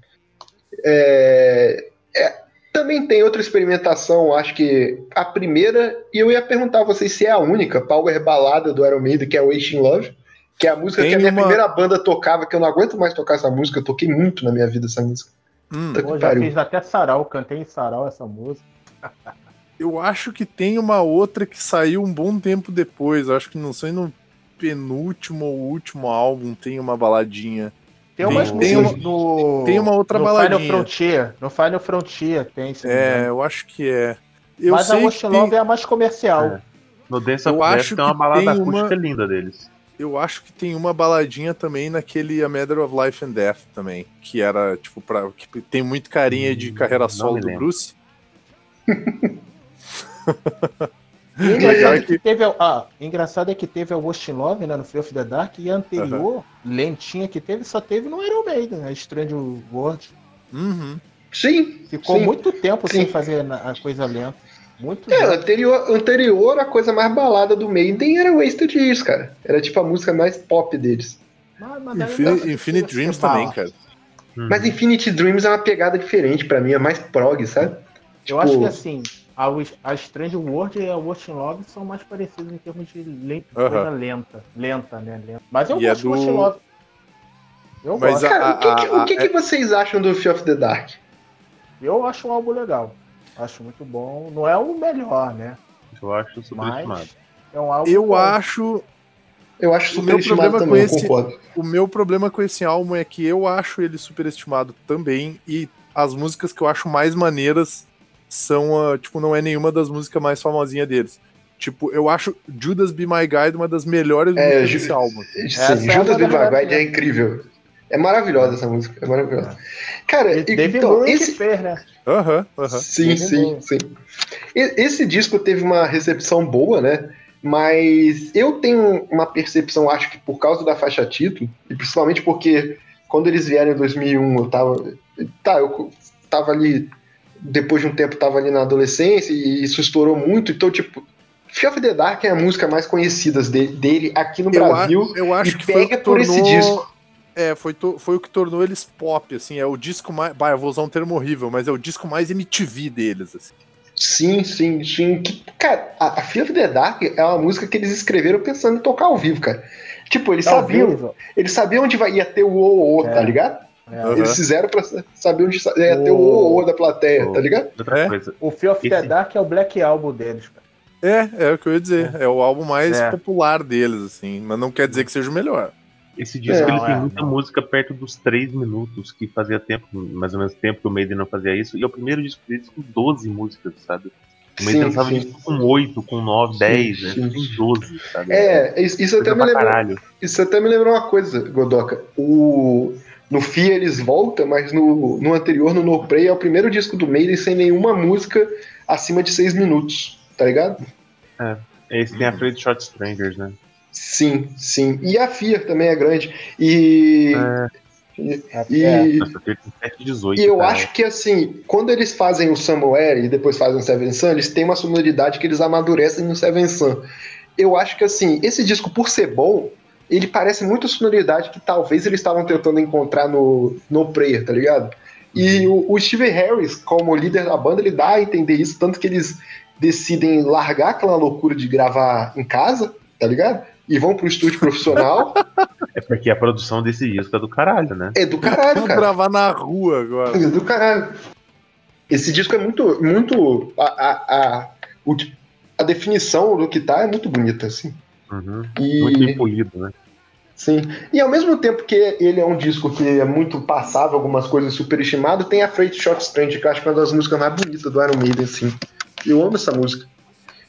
É, é, também tem outra experimentação, acho que a primeira, e eu ia perguntar a vocês se é a única power balada do Iron Maiden, que é Wasting Love, que é a música Tem que a minha uma- primeira banda tocava, que eu não aguento mais tocar essa música, eu toquei muito na minha vida essa música. Hum, Pô, já pariu. fiz até sarau, cantei em sarau essa música. eu acho que tem uma outra que saiu um bom tempo depois. Eu acho que não sei no penúltimo ou último álbum tem uma baladinha. Tem umas Tem músicas no. tem uma outra no baladinha. Final Frontier. No Final Frontier tem, É, eu acho que é. Eu Mas a Love tem, é a mais comercial. É. No Dance Eu of Death acho tem uma balada tem acústica uma- linda deles. Eu acho que tem uma baladinha também naquele A Matter of Life and Death também, que era tipo para que tem muito carinha de carreira Não solo do. Bruce. O engraçado, é que- teve, a- ah, engraçado é que teve a Ghost Love, né, no Fear of the Dark, e a anterior, lentinha que teve, só teve no Iron Maiden, a Strange World. Uhum. Sim. Ficou sim. muito tempo sem Sim. fazer na- a coisa lenta. Muito É, anterior, anterior, a coisa mais balada do Maiden era Wasted Years, cara. Era tipo a música mais pop deles. Mas- mas deve Infinite ser Dreams também, cara. Uhum. Mas Infinity Dreams é uma pegada diferente pra mim, é mais prog, sabe? Eu acho Tipo, que assim, a, a Strange World e a Watching Love são mais parecidas em termos de le- Aham. coisa lenta. Lenta, né? Lenta. Mas eu E é gosto de do- Watching Love. Eu Mas gosto. a- Cara, o que, que- o que, a- que vocês acham do Fear of the Dark? Eu acho um álbum legal. Acho muito bom. Não é o melhor, né? Eu acho superestimado. Mas é um álbum. Eu bom. acho. Eu acho O meu superestimado problema também, esse- concordo. O meu problema com esse álbum é que eu acho ele superestimado também. E as músicas que eu acho mais maneiras são, ah, tipo, não é nenhuma das músicas mais famosinhas deles. Tipo, eu acho Judas Be My Guide uma das melhores É, músicas desse álbum. Essa Sim, é Judas uma Be My Guide é incrível. É maravilhosa essa música, é maravilhosa. Cara, E David então, Bowie esse, fez, né? Aham, aham. Sim, David sim, Bowie. sim. E- Esse disco teve uma recepção boa, né? Mas eu tenho uma percepção, acho que por causa da faixa título, e principalmente porque quando eles vieram em 2001, eu tava. Tá, eu tava ali. Depois de um tempo, tava ali na adolescência e isso estourou muito. Então, tipo, Fear of the Dark é a música mais conhecida de- dele aqui no Eu, a- Brasil. eu acho e que pega que por esse tornou- disco. É, foi, to- foi o que tornou eles pop, assim. É o disco mais. Bah, eu vou usar um termo horrível, mas é o disco mais MTV deles, assim. Sim, sim, sim. Cara, a, a Fear of the Dark é uma música que eles escreveram pensando em tocar ao vivo, cara. Tipo, eles Tá ao sabiam, vivo. eles sabiam onde vai, ia ter o o, o É. tá ligado? É. Eles fizeram pra saber onde ia ter o O- da plateia, o- tá ligado? Outra É? coisa. O Fear of the Dark é o Black Album deles, cara. É, é o que eu ia dizer. É, o álbum mais É. popular deles, assim. Mas não quer dizer que seja o melhor. Esse disco É, ele tem é, muita não. música perto dos 3 minutos, que fazia tempo, mais ou menos tempo que o Maiden não fazia isso. E é o primeiro disco deles com 12 músicas, sabe? O Maiden Sim, lançava sim. disco com 8, com 9, 10, né? sim. Tem 12, sabe? É, isso, isso até me lembrou. Isso até me lembrou uma coisa, Godoka. O, no FIA eles voltam, mas no, no anterior, no No Play, é o primeiro disco do Maiden sem nenhuma música acima de 6 minutos, tá ligado? Esse tem a Freight Shot Strangers, né? Sim, sim. E a FIA também é grande. E. É, E, é. Nossa, 7, 18. e eu cara. acho que assim, quando eles fazem o Somewhere e depois fazem o Seven Sun, eles têm uma sonoridade que eles amadurecem no Seven Sun. Eu acho que assim, esse disco, por ser bom, ele parece muito a sonoridade que talvez eles estavam tentando encontrar no, no Prayer, tá ligado? E o, o Steve Harris, como líder da banda, ele dá a entender isso, tanto que eles decidem largar aquela loucura de gravar em casa, tá ligado? E vão pro estúdio profissional. É porque a produção desse disco é do caralho, né? é do caralho, Vamos cara. gravar na rua agora. É do caralho. Esse disco é muito. muito a, a, a, o- a definição do que tá é muito bonita, assim. Uhum. Muito E, bem polido, né? sim. e ao mesmo tempo que ele é um disco que é muito passável, algumas coisas superestimado, tem a Freight Shot Strange, que eu acho que é uma das músicas mais bonitas do Iron Maiden, assim. Eu amo essa música.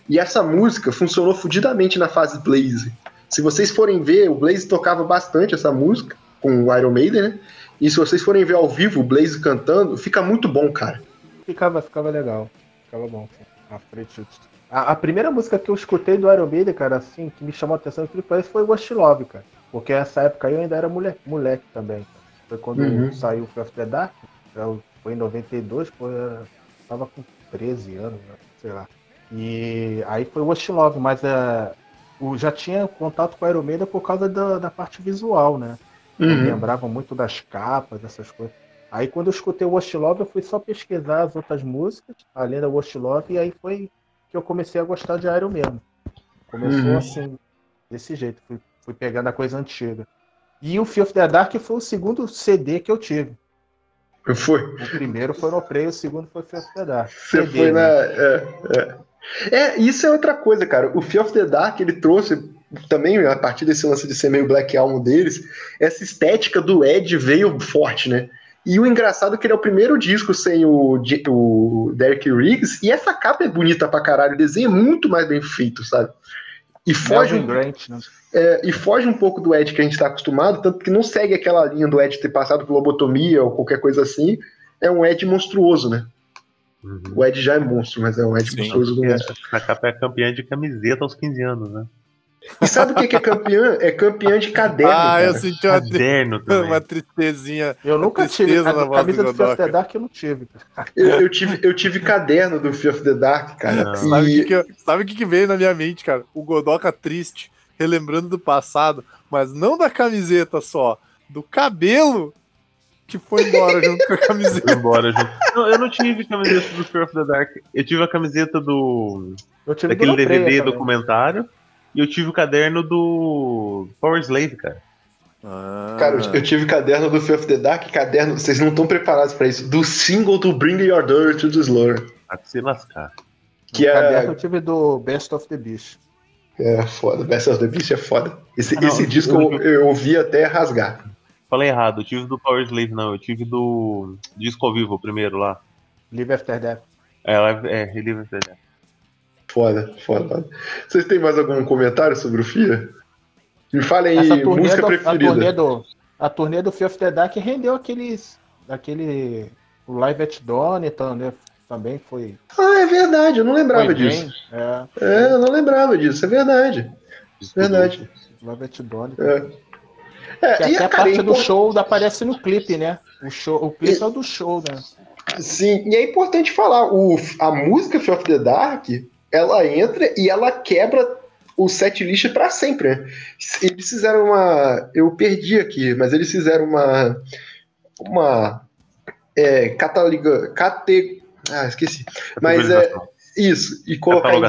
E essa música funcionou fudidamente na fase Blaze. Se vocês forem ver, o Blaze tocava bastante essa música com o Iron Maiden, né? E se vocês forem ver ao vivo o Blaze cantando, fica muito bom, cara. Ficava, ficava legal. Ficava bom. A, frente, a, a primeira música que eu escutei do Iron Maiden, cara, assim, que me chamou a atenção que parece foi Ghost Love, cara. Porque nessa época eu ainda era moleque, moleque também. Cara. Foi quando Uhum. saiu o the Dark. eu- Foi em 92, pô, eu tava com 13 anos, né, sei lá. E aí foi Ghost Love, mas é, o, já tinha contato com a Maiden por causa da, da parte visual, né? Uhum. lembrava muito das capas, dessas coisas. Aí quando eu escutei o Watch Love, eu fui só pesquisar as outras músicas, além da Watch Love, e aí foi que eu comecei a gostar de Iron mesmo. Começou Uhum. assim, desse jeito, fui, fui pegando a coisa antiga. E o Fear of the Dark foi o segundo CD que eu tive. Foi. O primeiro foi no Prey, o segundo foi Fear of the Dark. Você CD, foi na. né? É, é. É, isso é outra coisa, cara. O Fear of the Dark, ele trouxe também, a partir desse lance de ser meio Black Album deles, essa estética do Ed veio forte, né? E o engraçado é que ele é o primeiro disco sem o, o Derek Riggs, e essa capa é bonita pra caralho, o desenho é muito mais bem feito, sabe? E foge, um, Grant, né? é, e foge um pouco do Ed que a gente tá acostumado, tanto que não segue aquela linha do Ed ter passado por lobotomia ou qualquer coisa assim. É um Ed monstruoso, né? Uhum. O Ed já é monstro, mas é um Ed Sim. monstruoso do E a, monstro. a capa é campeã de camiseta aos 15 anos, né? E sabe o que que é campeã? É campeã de caderno. ah, eu cara. senti uma, Caderno também. uma tristezinha. Eu nunca tive. na A camisa do do Fear of the. Dark eu não tive. Eu, eu tive, eu tive caderno do Fear of the Dark, cara. Não. Sabe o E- que, que, eu- sabe o que, que veio na minha mente, cara? O Godoka triste, relembrando do passado, mas não da camiseta só, do cabelo que foi embora junto com a Foi camiseta. embora junto. Não, eu não tive camiseta do Fear of the Dark. Eu tive a camiseta do. Eu tive daquele do DVD também. documentário. E eu tive o caderno do Power Slave, cara. Ah, Cara, eu- eu tive caderno do Fear of the Dark, caderno, vocês não estão preparados pra isso, do single do Bring Your Daughter to the Slur. A que se lascar. Que O caderno é, eu tive do Best of the Beast. é foda, Best of the Beast é foda. Esse, Ah, não, esse disco eu, eu ouvi até rasgar. Falei errado, eu tive do Power Slave, não. Eu tive do Disco ao Vivo, primeiro lá. Live After Death. É, live- é, Relive of the Dead. Foda, foda. Vocês têm mais algum comentário sobre o FIA? Me falem aí, música do, a, turnê preferida. do, a turnê do Fear of the Dark rendeu aqueles. aquele. O Live at Donington, né? Também foi. Ah, é verdade, eu não lembrava foi disso. bem. É, É, eu não lembrava disso, é verdade. Verdade. Live at Donington. É. É, Que até a cara, parte é do show aparece no clipe, né? O, show, o clipe E- é o do show, né? Sim, e é importante falar, o, a música Fear of the Dark, ela entra e ela quebra o set list pra sempre, né? Eles fizeram uma. Eu perdi aqui, mas eles fizeram uma. Uma. É, cataloga, cate, ah, esqueci. Mas é isso, e colocar em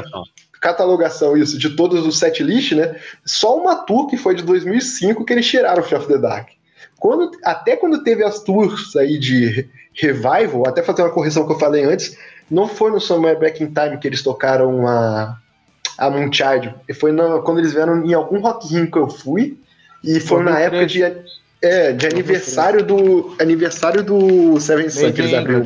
Catalogação. isso de todos os set list, né? Só uma tour que foi de 2005 que eles tiraram o Fear of the Dark. Quando, até quando teve as tours aí de revival, até fazer uma correção que eu falei antes, não foi no Somewhere Back in Time que eles tocaram a a Moonchild. Foi na- quando eles vieram em algum Rock Rio que eu fui e foi na época de é, de aniversário do aniversário do Seven Sun que eles abriram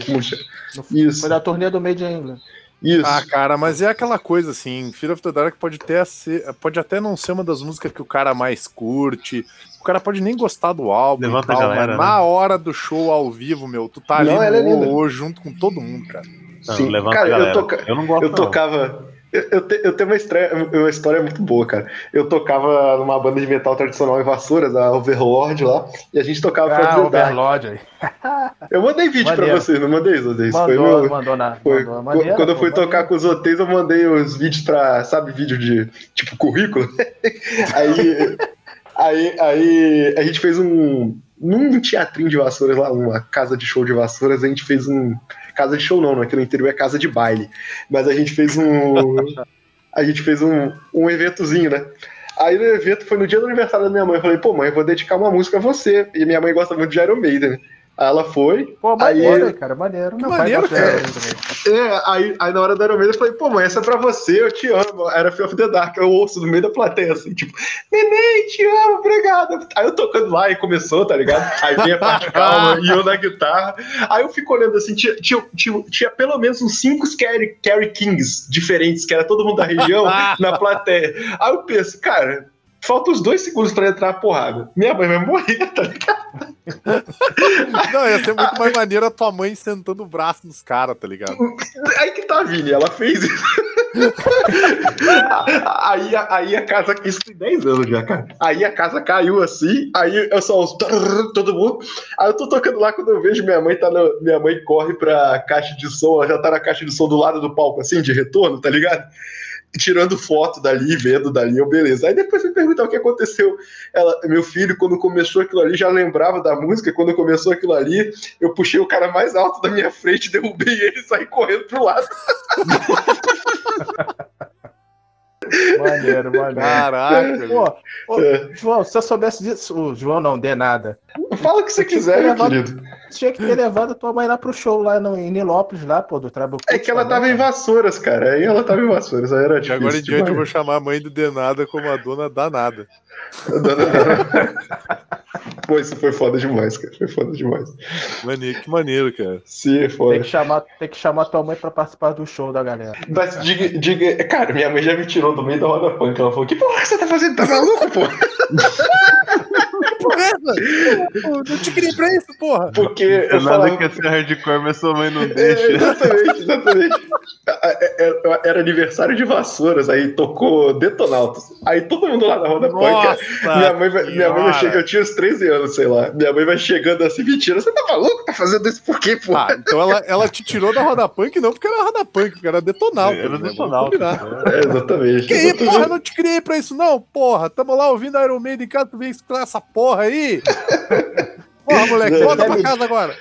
Isso. Foi da turnê do Made in England. Isso. Ah, cara, mas é aquela coisa assim, Fear of the Dark pode até, ser, pode até não ser uma das músicas que o cara mais curte, o cara pode nem gostar do álbum Levanta e tal, a galera, mas né? na hora do show ao vivo, meu, tu tá ali Não, ela é no ô, junto com todo mundo, cara. Sim. levanta Cara, a eu galera. toca- Eu não gosto Eu tocava. Eu, eu, te- eu tenho uma, estreia, uma história muito boa, cara. Eu tocava numa banda de metal tradicional em Vassouras, a Overlord lá, e a gente tocava Ah. Overlord aí. Eu mandei vídeo pra Maneiro. vocês, não mandei? Foi Mandou, meu. mandou na. Foi. mandou. Maneiro, Quando eu pô, fui maneiro. tocar com os hotéis, eu mandei os vídeos pra, sabe, vídeo de tipo currículo. aí, aí, aí a gente fez um. Num teatrinho de vassouras lá, uma casa de show de vassouras, a gente fez um. Casa de show não, né? Aqui no interior é casa de baile. Mas a gente fez um. a gente fez um, um eventozinho, né? Aí no evento foi no dia do aniversário da minha mãe. Eu falei, pô, mãe, eu vou dedicar uma música a você. E minha mãe gosta muito de Iron Maiden, né? Aí ela foi, Pô, Aí- maneiro, hein, cara, maneiro. Meu pai maneiro, de cara. É, aí, aí na hora do Iron Maiden eu falei, pô, mãe, essa é pra você, eu te amo. Era Fear of the Dark, eu ouço no meio da plateia, assim, tipo, neném, te amo, obrigado. Aí eu tocando lá e começou, tá ligado? Aí vem a parte calma e eu na guitarra. Aí eu fico olhando assim, tinha, tinha, tinha, tinha pelo menos uns cinco Scary, Carry Kings diferentes, que era todo mundo da região, na plateia. Aí eu penso, cara. Falta uns dois segundos pra entrar a porrada. Minha mãe vai morrer, tá ligado? Não, ia ser muito mais maneiro a tua mãe sentando o braço nos caras, tá ligado? Aí que tá, Vini, ela fez isso. aí, a- aí a casa, isso tem 10 anos já, cara. Aí a casa caiu assim, aí eu só os trrr, todo mundo. Aí eu tô tocando lá quando eu vejo minha mãe tá no, minha mãe corre pra caixa de som, ela já tá na caixa de som do lado do palco, assim, de retorno, tá ligado? Tirando foto dali, vendo dali, eu beleza. Aí depois me perguntar o que aconteceu. Ela, meu filho, quando começou aquilo ali, já lembrava da música. Quando começou aquilo ali, eu puxei o cara mais alto da minha frente, derrubei ele e saí correndo pro lado. Maneiro, maneiro. Caraca, Pô, ô, É. João, se eu soubesse disso, o João não dê nada. Fala o que você quiser, meu querido. Tinha que ter levado a tua mãe lá pro show lá no, em Nilópolis, lá, pô, do Tribal É que ela tava em vassouras, cara. Aí ela tava em vassouras, aí era difícil. agora em diante eu vou chamar a mãe do Denada como a dona danada. Pô, isso foi foda demais, cara. Foi foda demais. Maneiro, que maneiro, cara. Sim, é Tem foda. que, chamar, tem que chamar tua mãe pra participar do show da galera. Mas diga, diga. Cara, minha mãe já me tirou do meio da roda punk. Ela falou: Que porra que você tá fazendo? Tá maluco, pô? Pô, não te criei pra isso, porra! Porque É eu nada falava. que ser hardcore, mas sua mãe não É, deixa. exatamente, exatamente. É, é, Era aniversário de vassouras, aí tocou Detonautas. Aí todo mundo lá na roda punk. Nossa! Minha mãe, vai, minha mãe vai chegar, eu tinha uns 13 anos, sei lá. Minha mãe vai chegando assim, mentira, você tá maluco? Tá fazendo isso por quê, pô? Ah, então ela, ela te tirou da roda punk, não porque era roda punk, porque era detonauta. Era né? Vamos detonauta. combinar. É, exatamente. Que aí, porra, não te criei pra isso, não, porra. Tamo lá ouvindo Iron Maiden em casa, tu vem escutar essa porra aí. Porra, moleque, volta pra me- casa agora.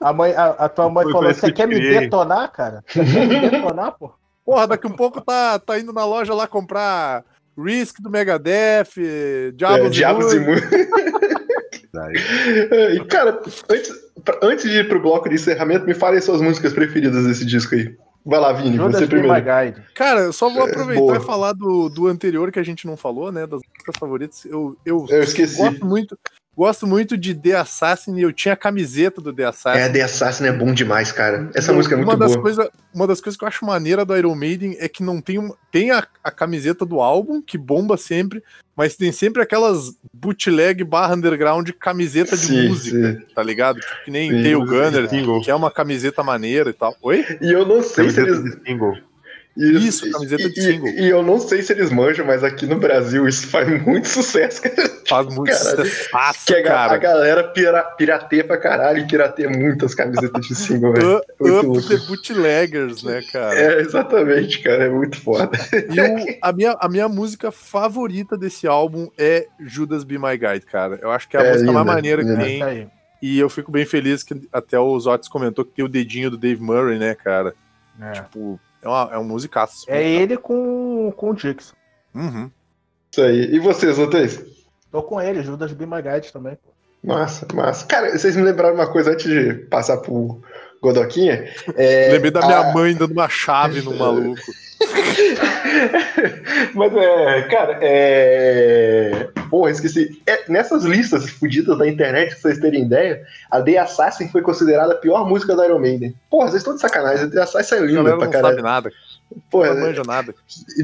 A, mãe, a, a tua mãe Foi falou: Você quer me tirei." detonar, cara? Você quer me detonar, pô? Porra, daqui um pouco tá, tá indo na loja lá comprar Risk do Megadeth, Diabos, É, Diabos e E, cara, antes, antes de ir pro bloco de encerramento, me falem suas músicas preferidas desse disco aí. Vai lá, Vini, Judas você primeiro. Guide. Cara, eu só vou aproveitar boa. e falar do, do anterior que a gente não falou, né? Das músicas favoritas. Eu, eu, Eu esqueci. gosto muito. Gosto muito de The Assassin e eu tinha a camiseta do The Assassin. É, The Assassin é bom demais, cara. Essa Eu- música é muito uma das boa. Coisa, uma das coisas que eu acho maneira do Iron Maiden é que não tem, tem a, a camiseta do álbum, que bomba sempre, mas tem sempre aquelas bootleg barra underground camiseta de Sim, música, sim. tá ligado? Tipo, que nem Sim, Tail Gunner, que é uma camiseta maneira e tal. Oi? E eu não sei se Camiseta eles. Single. Isso, camiseta de e, single. E, e eu não sei se eles manjam, mas aqui no Brasil isso faz muito sucesso, cara. Faz muito Caralho. sucesso, Que a, ga- a cara. galera pira, pirateia pra caralho e pirateia muitas camisetas de single, velho. Up, up louco. the bootleggers, né, cara? É, exatamente, cara. É muito foda. E o- a, minha, a minha música favorita desse álbum é Judas Be My Guide, cara. Eu acho que é a É, música mais linda, maneira que tem. Isso. E eu fico bem feliz que até o Zotis comentou que tem o dedinho do Dave Murray, né, cara? É, Tipo, é, uma, é um musicaço. é ele com, com o Dixon. Uhum. Isso aí. E vocês, outros? Tô com ele, Judas Be My Guide também. Massa, massa. Cara, vocês me lembraram uma coisa antes de passar pro Godoquinha? É, Lembrei da minha a- mãe dando uma chave no maluco. Mas é, cara, é. Porra, esqueci. É, nessas listas fodidas da internet, pra vocês terem ideia, a The Assassin foi considerada a pior música da Iron Maiden. Porra, vocês estão de sacanagem. A The Assassin é linda pra não sabe caralho. nada, Porra, não manja nada.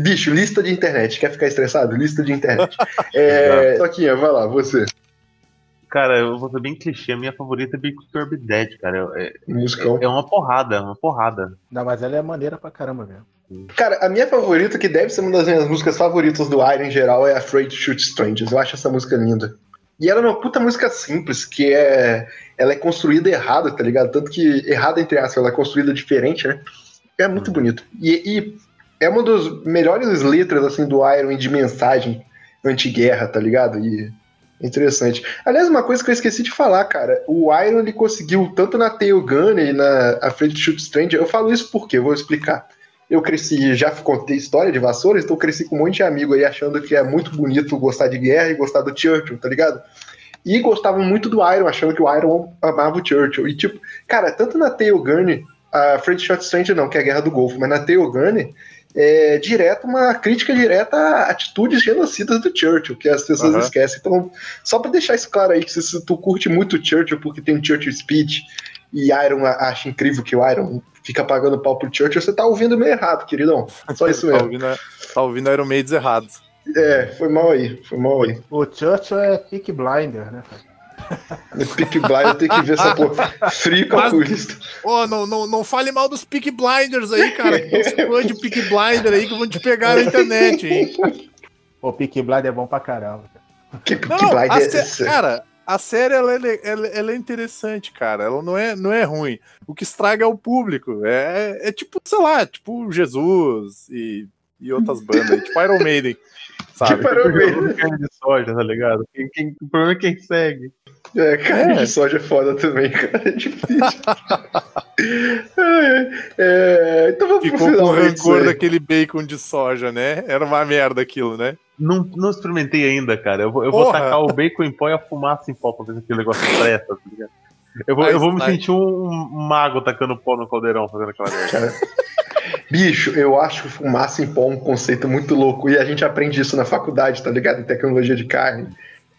bicho, lista de internet. Quer ficar estressado? Lista de internet. é. Toquinha, vai lá, você. Cara, eu vou ser bem clichê. A minha favorita é Big Curb Dead, cara. É, Musicão. é uma porrada, uma porrada. Não, mas ela é maneira pra caramba mesmo. Cara, a minha favorita, que deve ser uma das minhas músicas favoritas do Iron em geral, é Afraid to Shoot Strangers. Eu acho essa música linda. E ela é uma puta música simples, que é. Ela é construída errada, tá ligado? Tanto que, errada entre aspas, ela é construída diferente, né? É muito bonito. E, e é uma das melhores letras, assim, do Iron de mensagem anti-guerra, tá ligado? E é interessante. Aliás, uma coisa que eu esqueci de falar, cara. O Iron, ele conseguiu, tanto na Tail Gunner e na Afraid to Shoot Stranger, eu falo isso porque, eu vou explicar eu cresci, já contei história de vassouras, então cresci com um monte de amigo aí achando que é muito bonito gostar de guerra e gostar do Churchill, tá ligado? E gostavam muito do Iron, achando que o Iron amava o Churchill. E tipo, cara, tanto na Tail Gunner, a Fred Shot Stranger não, que é a Guerra do Golfo, mas na Tail Gunner, é direto uma crítica direta a atitudes genocidas do Churchill, que as pessoas Aham. esquecem. Então, só pra deixar isso claro aí, que se, se tu curte muito o Churchill porque tem Churchill Speech e Iron acha incrível que o Iron fica pagando pau pro Churchill, você tá ouvindo meio errado, queridão. Só isso tá, mesmo. ouvindo, tá ouvindo Iron Maids errados. É, foi mal aí, foi mal aí. O Churchill é Peak Blinder, né, cara? No Peak Blind eu tenho que ver essa porra. Frio calculista. Ô, não, não, não fale mal dos Peak Blinders aí, cara. Que tem uns de Peak Blinder aí que vão te pegar na internet, hein? O Peak Blinder é bom pra caramba. cara. Que, Não, Blinders sé- é- cara, a série ela, é ela- ela é interessante, cara. Ela não é, não é ruim. O que estraga é o público. É, é tipo, sei lá, tipo Jesus e, e outras bandas, tipo Iron Maiden, sabe? Tipo Iron Maiden. Carne de soja, tá ligado? Quem, quem- o problema é quem segue. É, carne É. de soja é foda também, cara. É difícil. É, é, então vamos pro Ficou com o rancor daquele bacon de soja, né? Era uma merda aquilo, né? Não, não experimentei ainda, cara. Eu vou, eu vou tacar o bacon em pó e a fumaça em pó pra ver se aquele negócio presta, tá ligado? Eu vou, Mas eu vou me sentir um, um mago tacando pó no caldeirão fazendo aquela merda. Bicho, eu acho que fumaça em pó é um conceito muito louco. E a gente aprende isso na faculdade, tá ligado? Em tecnologia de carne.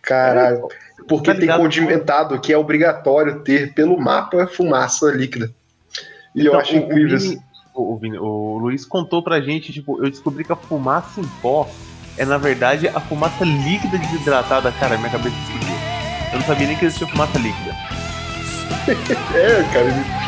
Caralho. Porque Tá tem condimentado que é obrigatório ter pelo mapa fumaça líquida. E eu Então, acho o- incrível isso. O, o Luiz contou pra gente, tipo, eu descobri que a fumaça em pó é, na verdade, a fumaça líquida desidratada. Cara, minha cabeça explodiu. Eu não sabia nem que existia fumaça líquida. É, cara.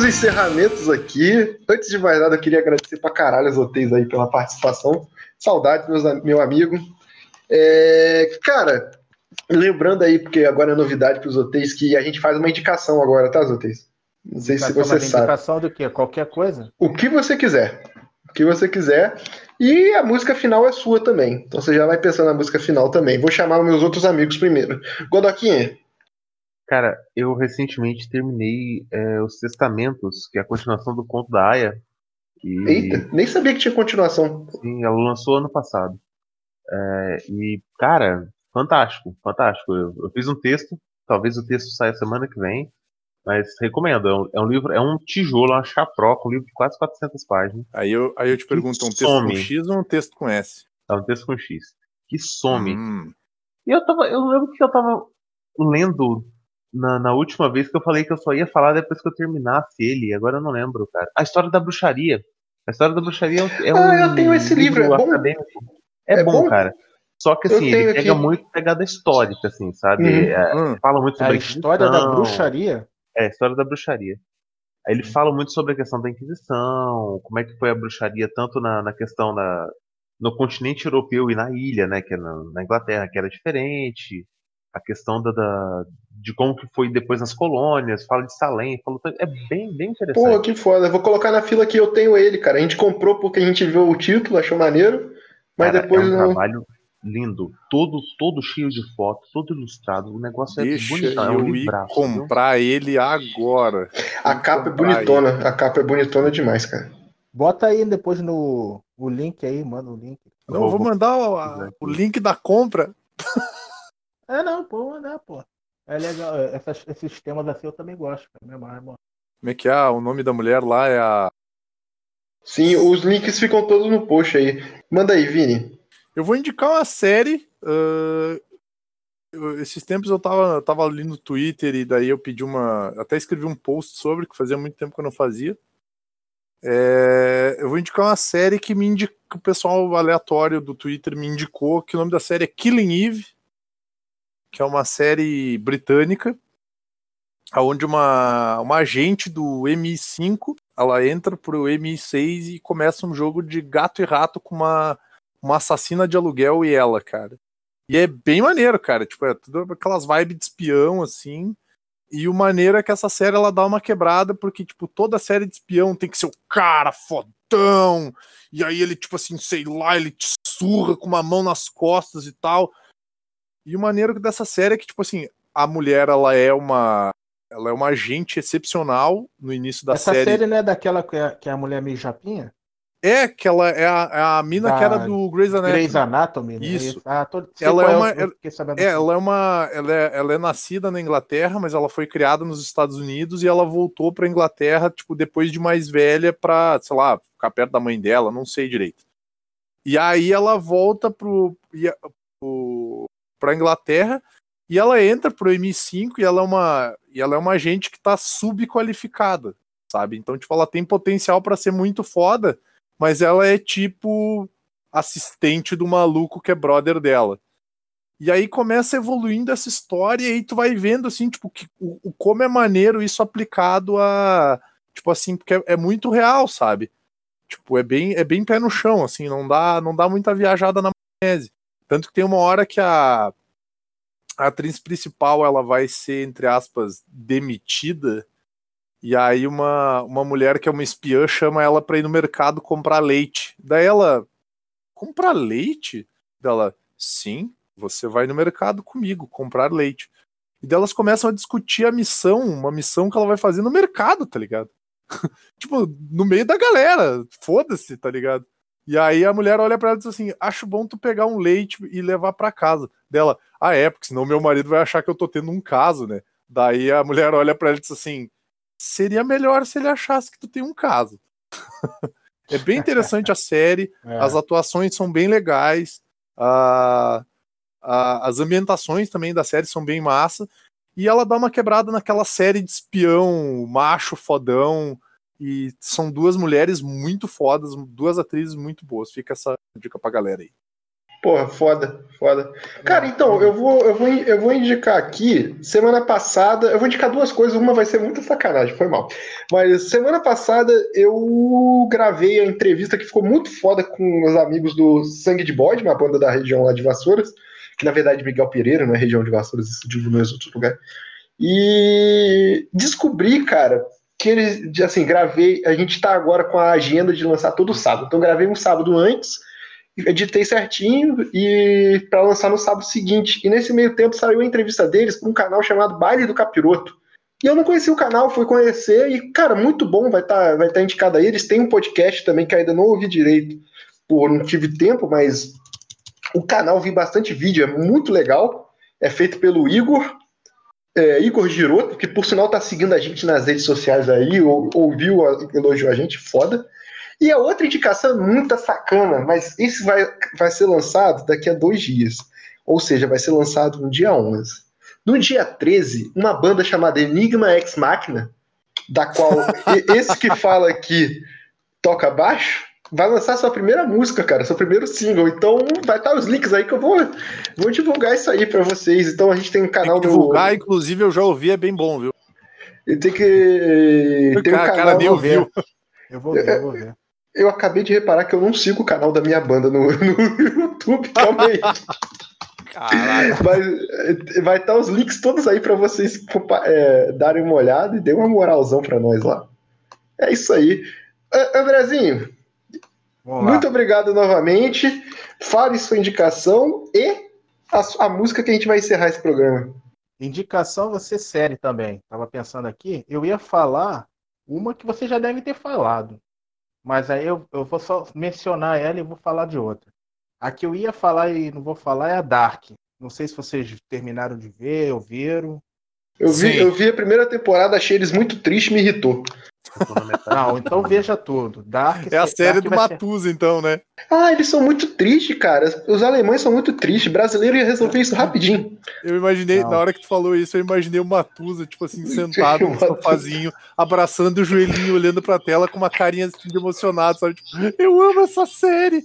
Os encerramentos aqui. Antes de mais nada, eu queria agradecer pra caralho os hotéis aí pela participação. Saudades, meus, meu amigo. É, cara, lembrando aí, porque agora é novidade para os hotéis, que a gente faz uma indicação agora, tá, Zoteis? Não sei se você sabe. indicação do quê? Qualquer coisa? O que você quiser. O que você quiser. E a música final é sua também. Então você já vai pensando na música final também. Vou chamar meus outros amigos primeiro. Godoquinha, Cara, eu recentemente terminei é, Os Testamentos, que é a continuação do conto da Aya. E, eita, nem sabia que tinha continuação. Sim, ela lançou ano passado. É, e, cara, fantástico, fantástico. Eu, eu fiz um texto, talvez o texto saia semana que vem, mas recomendo. É um, é um livro, é um tijolo, é uma chaproca, um livro de quase 400 páginas. Aí eu, aí eu te pergunto, é um texto com. X ou um texto com S? É um texto com X. Que some. Hum, E eu tava. Eu lembro que eu tava lendo na, na última vez que eu falei que eu só ia falar depois que eu terminasse ele. Agora eu não lembro, cara. A história da bruxaria. A história da bruxaria é um. Ah, eu tenho esse livro, é bom? É, É bom, bom? cara. Só que assim, ele pega aqui. muito pegada histórica, assim, sabe? Uhum. É, hum. fala muito A sobre história da Inquisição. bruxaria? É, a história da bruxaria. Aí ele fala muito sobre a questão da Inquisição, como é que foi a bruxaria, tanto na, na questão da. no continente europeu e na ilha, né? Que é na, na Inglaterra, que era diferente. A questão da, da- de como que foi depois nas colônias, fala de Salem, fala, é bem, bem interessante. Pô, que foda. Vou colocar na fila que eu tenho ele, cara. A gente comprou porque a gente viu o título, achou maneiro. Mas Cara, depois é um não. trabalho lindo, todo, todo cheio de fotos, todo ilustrado, o negócio é Deixa bonitão, é um eu ir livraço. viu? comprar ele agora. A capa é comprar bonitona. A capa é bonitona demais, cara. Bota aí depois no o link aí, manda o link. Não, eu vou mandar o, a- o link da compra. É, não, pô, mandar, pô. É legal. é, Essas, esses temas assim eu também gosto. cara, me amarro, mano. Como é que é? O nome da mulher lá é a. Sim, os links ficam todos no post aí. Manda aí, Vini. Eu vou indicar uma série. eu- esses tempos eu tava, eu tava ali no Twitter e daí eu pedi uma. Até escrevi um post sobre, que fazia muito tempo que eu não fazia. É, eu vou indicar uma série que me indica, que o pessoal aleatório do Twitter me indicou, que o nome da série é Killing Eve, que é uma série britânica, onde uma, uma agente do MI5 ela entra pro MI6 e começa um jogo de gato e rato com uma, uma assassina de aluguel e ela, cara. E é bem maneiro, cara. Tipo, é tudo aquelas vibes de espião, assim. E o maneiro é que essa série ela dá uma quebrada, porque, tipo, toda série de espião tem que ser o cara fodão. E aí ele, tipo assim, sei lá, ele te surra com uma mão nas costas e tal. E o maneiro dessa série é que, tipo assim, a mulher, ela é uma. Ela é uma agente excepcional no início da Essa série. série não é daquela que é, que é a mulher meio japinha? É, que ela é a, é a mina Da que era do Grey's Anatomy. Grey's Anatomy, né? Isso. Ah, tô, Ela é o- uma- sabendo É, ela é uma. Ela é, ela é nascida na Inglaterra, mas ela foi criada nos Estados Unidos e ela voltou pra Inglaterra, tipo, depois de mais velha pra, sei lá, ficar perto da mãe dela, não sei direito. E aí ela volta pro, pro, pra Inglaterra e ela entra pro MI5 e ela é uma, e ela é uma agente que tá subqualificada, sabe? Então, tipo, ela tem potencial pra ser muito foda, mas ela é tipo assistente do maluco que é brother dela. E aí começa evoluindo essa história e aí tu vai vendo assim, tipo, que, o, o como é maneiro isso aplicado a, tipo assim, porque é, é muito real, sabe? Tipo, é bem, é bem pé no chão, assim, não dá, não dá muita viajada na maionese. Tanto que tem uma hora que a, a atriz principal, ela vai ser, entre aspas, demitida, e aí uma, uma mulher que é uma espiã chama ela pra ir no mercado comprar leite. Daí ela, comprar leite? Dela, sim, você vai no mercado comigo comprar leite. E delas começam a discutir a missão, uma missão que ela vai fazer no mercado, tá ligado? tipo, no meio da galera, foda-se, tá ligado? E aí a mulher olha pra ela e diz assim: Acho bom tu pegar um leite e levar pra casa. Dela, ah, é, porque senão meu marido vai achar que eu tô tendo um caso, né? Daí a mulher olha pra ela e diz assim: Seria melhor se ele achasse que tu tem um caso. é bem interessante a série. É. As atuações são bem legais. a- a- as ambientações também da série são bem massa. E ela dá uma quebrada naquela série de espião, macho, fodão. E são duas mulheres muito fodas, duas atrizes muito boas. Fica essa dica pra galera aí. Porra, foda, foda. Cara, então, eu vou, eu, vou, eu vou indicar aqui, semana passada, eu vou indicar duas coisas, uma vai ser muito sacanagem, foi mal. Mas semana passada eu gravei a entrevista que ficou muito foda com os amigos do Sangue de Bode, uma banda da região lá de Vassouras, que na verdade Miguel Pereira, não é região de Vassouras, isso diminuiu em outro lugar. E descobri, cara, que eles, assim, gravei, a gente tá agora com a agenda de lançar todo sábado. Então gravei um sábado antes, editei certinho e para lançar no sábado seguinte. E nesse meio tempo saiu a entrevista deles para um canal chamado Baile do Capiroto. E eu não conhecia o canal, fui conhecer e, cara, muito bom, vai estar tá, vai tá indicado aí. Eles têm um podcast também que ainda não ouvi direito, por não tive tempo, mas o canal vi bastante vídeo, é muito legal. É feito pelo Igor, é, Igor Giroto, que por sinal tá seguindo a gente nas redes sociais aí, ou, ouviu, elogiou a gente, foda. E a outra indicação é muito sacana, mas esse vai, vai ser lançado daqui a dois dias. Ou seja, vai ser lançado no dia 11. No dia 13, uma banda chamada Enigma Ex Machina, da qual esse que fala aqui toca baixo, vai lançar sua primeira música, cara, seu primeiro single. Então vai estar os links aí que eu vou, vou divulgar isso aí para vocês. Então a gente tem um canal tem que divulgar, do. inclusive eu já ouvi, é bem bom, viu? E tem que. Tem um cara, canal. Cara nem ouviu. Eu vou ver, eu vou ver. Eu acabei de reparar que eu não sigo o canal da minha banda no, no YouTube também. Caralho. Mas vai estar os links todos aí para vocês é, darem uma olhada e dê uma moralzão para nós lá. É isso aí. Andrezinho, muito obrigado novamente. Fale sua indicação e a, a, música que a gente vai encerrar esse programa. Indicação você série também. Tava pensando aqui. Eu ia falar uma que você já deve ter falado. Mas aí eu, eu vou só mencionar ela e vou falar de outra. A que eu ia falar e não vou falar é a Dark. Não sei se vocês terminaram de ver, ouviram. Eu vi, eu vi a primeira temporada, achei eles muito tristes, me irritou. Não, então veja tudo. Dark, é a série Dark do Matusa, ser... então, né? Ah, eles são muito tristes, cara. Os alemães são muito tristes. Brasileiro ia resolver isso rapidinho. Eu imaginei, Não. na hora que tu falou isso, eu imaginei o Matusa, tipo assim, sentado no sofazinho, abraçando o joelhinho, olhando pra tela com uma carinha assim, de emocionado, sabe? Tipo, eu amo essa série.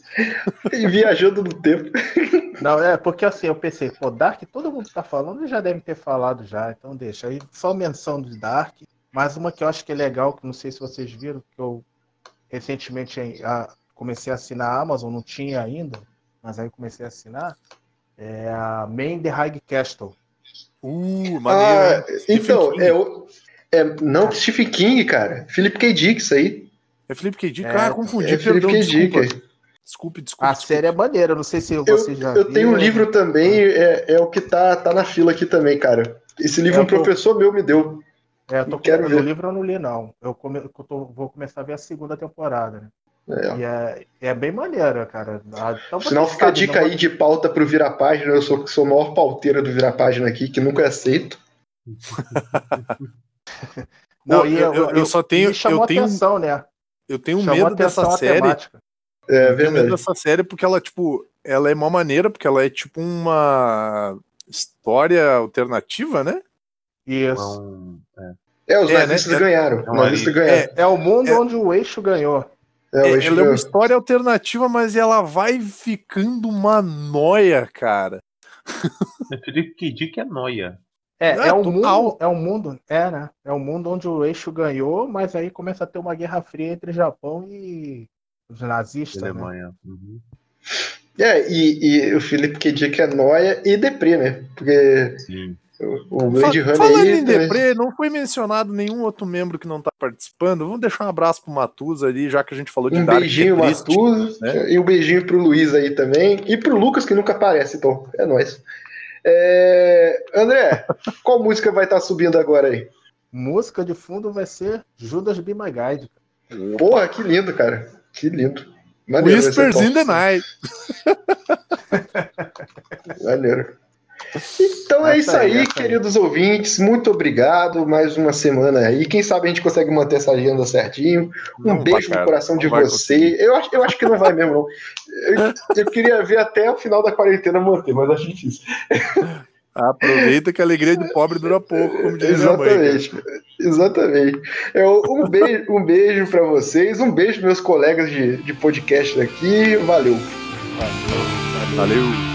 E viajando no tempo. Não, é porque assim, eu pensei, pô, Dark, todo mundo tá falando, já deve ter falado já, então deixa. Aí só menção do Dark. Mas uma que eu acho que é legal, que não sei se vocês viram, que eu recentemente comecei a assinar a Amazon, não tinha ainda, mas aí comecei a assinar, é a Main the High Castle. Uh, maneiro. Ah, então, é, o, é, não Stephen King, cara. Philip K. Dick, isso aí. É Philip K. Dick? É, ah, confundi, é perdão, Philip K. Dick. Desculpe, desculpe. A desculpe. série é maneira, não sei se você eu, já Eu viu, tenho um livro também, é, é o que tá, tá na fila aqui também, cara. Esse livro é, um professor meu me deu. É, eu tô quero ver. O livro eu não li, não. Eu, come, eu tô, vou começar a ver a segunda temporada, né? É. E é, é bem maneira, cara. Então, Senão fica a dica aí de pauta pro Vira-Página. Eu sou, sou a maior pauteira do Vira-Página aqui, que nunca aceito. não, eu, eu, eu, só tenho. chamou eu tenho, atenção, né? Eu tenho chamou medo dessa série. É, eu tenho medo dessa série porque ela, tipo, ela é uma maneira, porque ela é tipo uma história alternativa, né? Isso. é. é. os é, nazistas né? ganharam. Nazistas ganharam. É, é o mundo é. onde o eixo ganhou. É, o eixo ela ganhou. é uma história alternativa, mas ela vai ficando uma noia, cara. Dizer que é noia. É, é, é o mundo, é o mundo, é, né? É o mundo onde o eixo ganhou, mas aí começa a ter uma guerra fria entre Japão e os nazistas. Né? Alemanha. Né? Uhum. É, e, e o Felipe que diz que é noia e deprê, né? Porque Sim. O Blade Runner Falando aí, em Deprê, não foi mencionado nenhum outro membro que não tá participando. Vamos deixar um abraço pro Matusa ali, já que a gente falou de Um Dark, beijinho, Matusa, né? e um beijinho pro Luiz aí também. E pro Lucas, que nunca aparece, então. É nóis. É... André, qual música vai estar tá subindo agora aí? Música de fundo vai ser Judas Be My Guide. Porra, que lindo, cara. Que lindo. Maneiro, Whispers in the Night. Maneiro. Então é isso aí, queridos ouvintes. Muito obrigado. Mais uma semana aí. Quem sabe a gente consegue manter essa agenda certinho. Um não beijo vai, no coração de você. Eu acho, eu acho que não vai mesmo, não. Eu, eu, queria ver até o final da quarentena manter, mas acho difícil. Aproveita que a alegria de pobre dura pouco, como diz Exatamente. Mãe, Exatamente. Eu, um beijo, um beijo para vocês. Um beijo meus colegas de, de podcast aqui. Valeu. Valeu. Valeu. Lights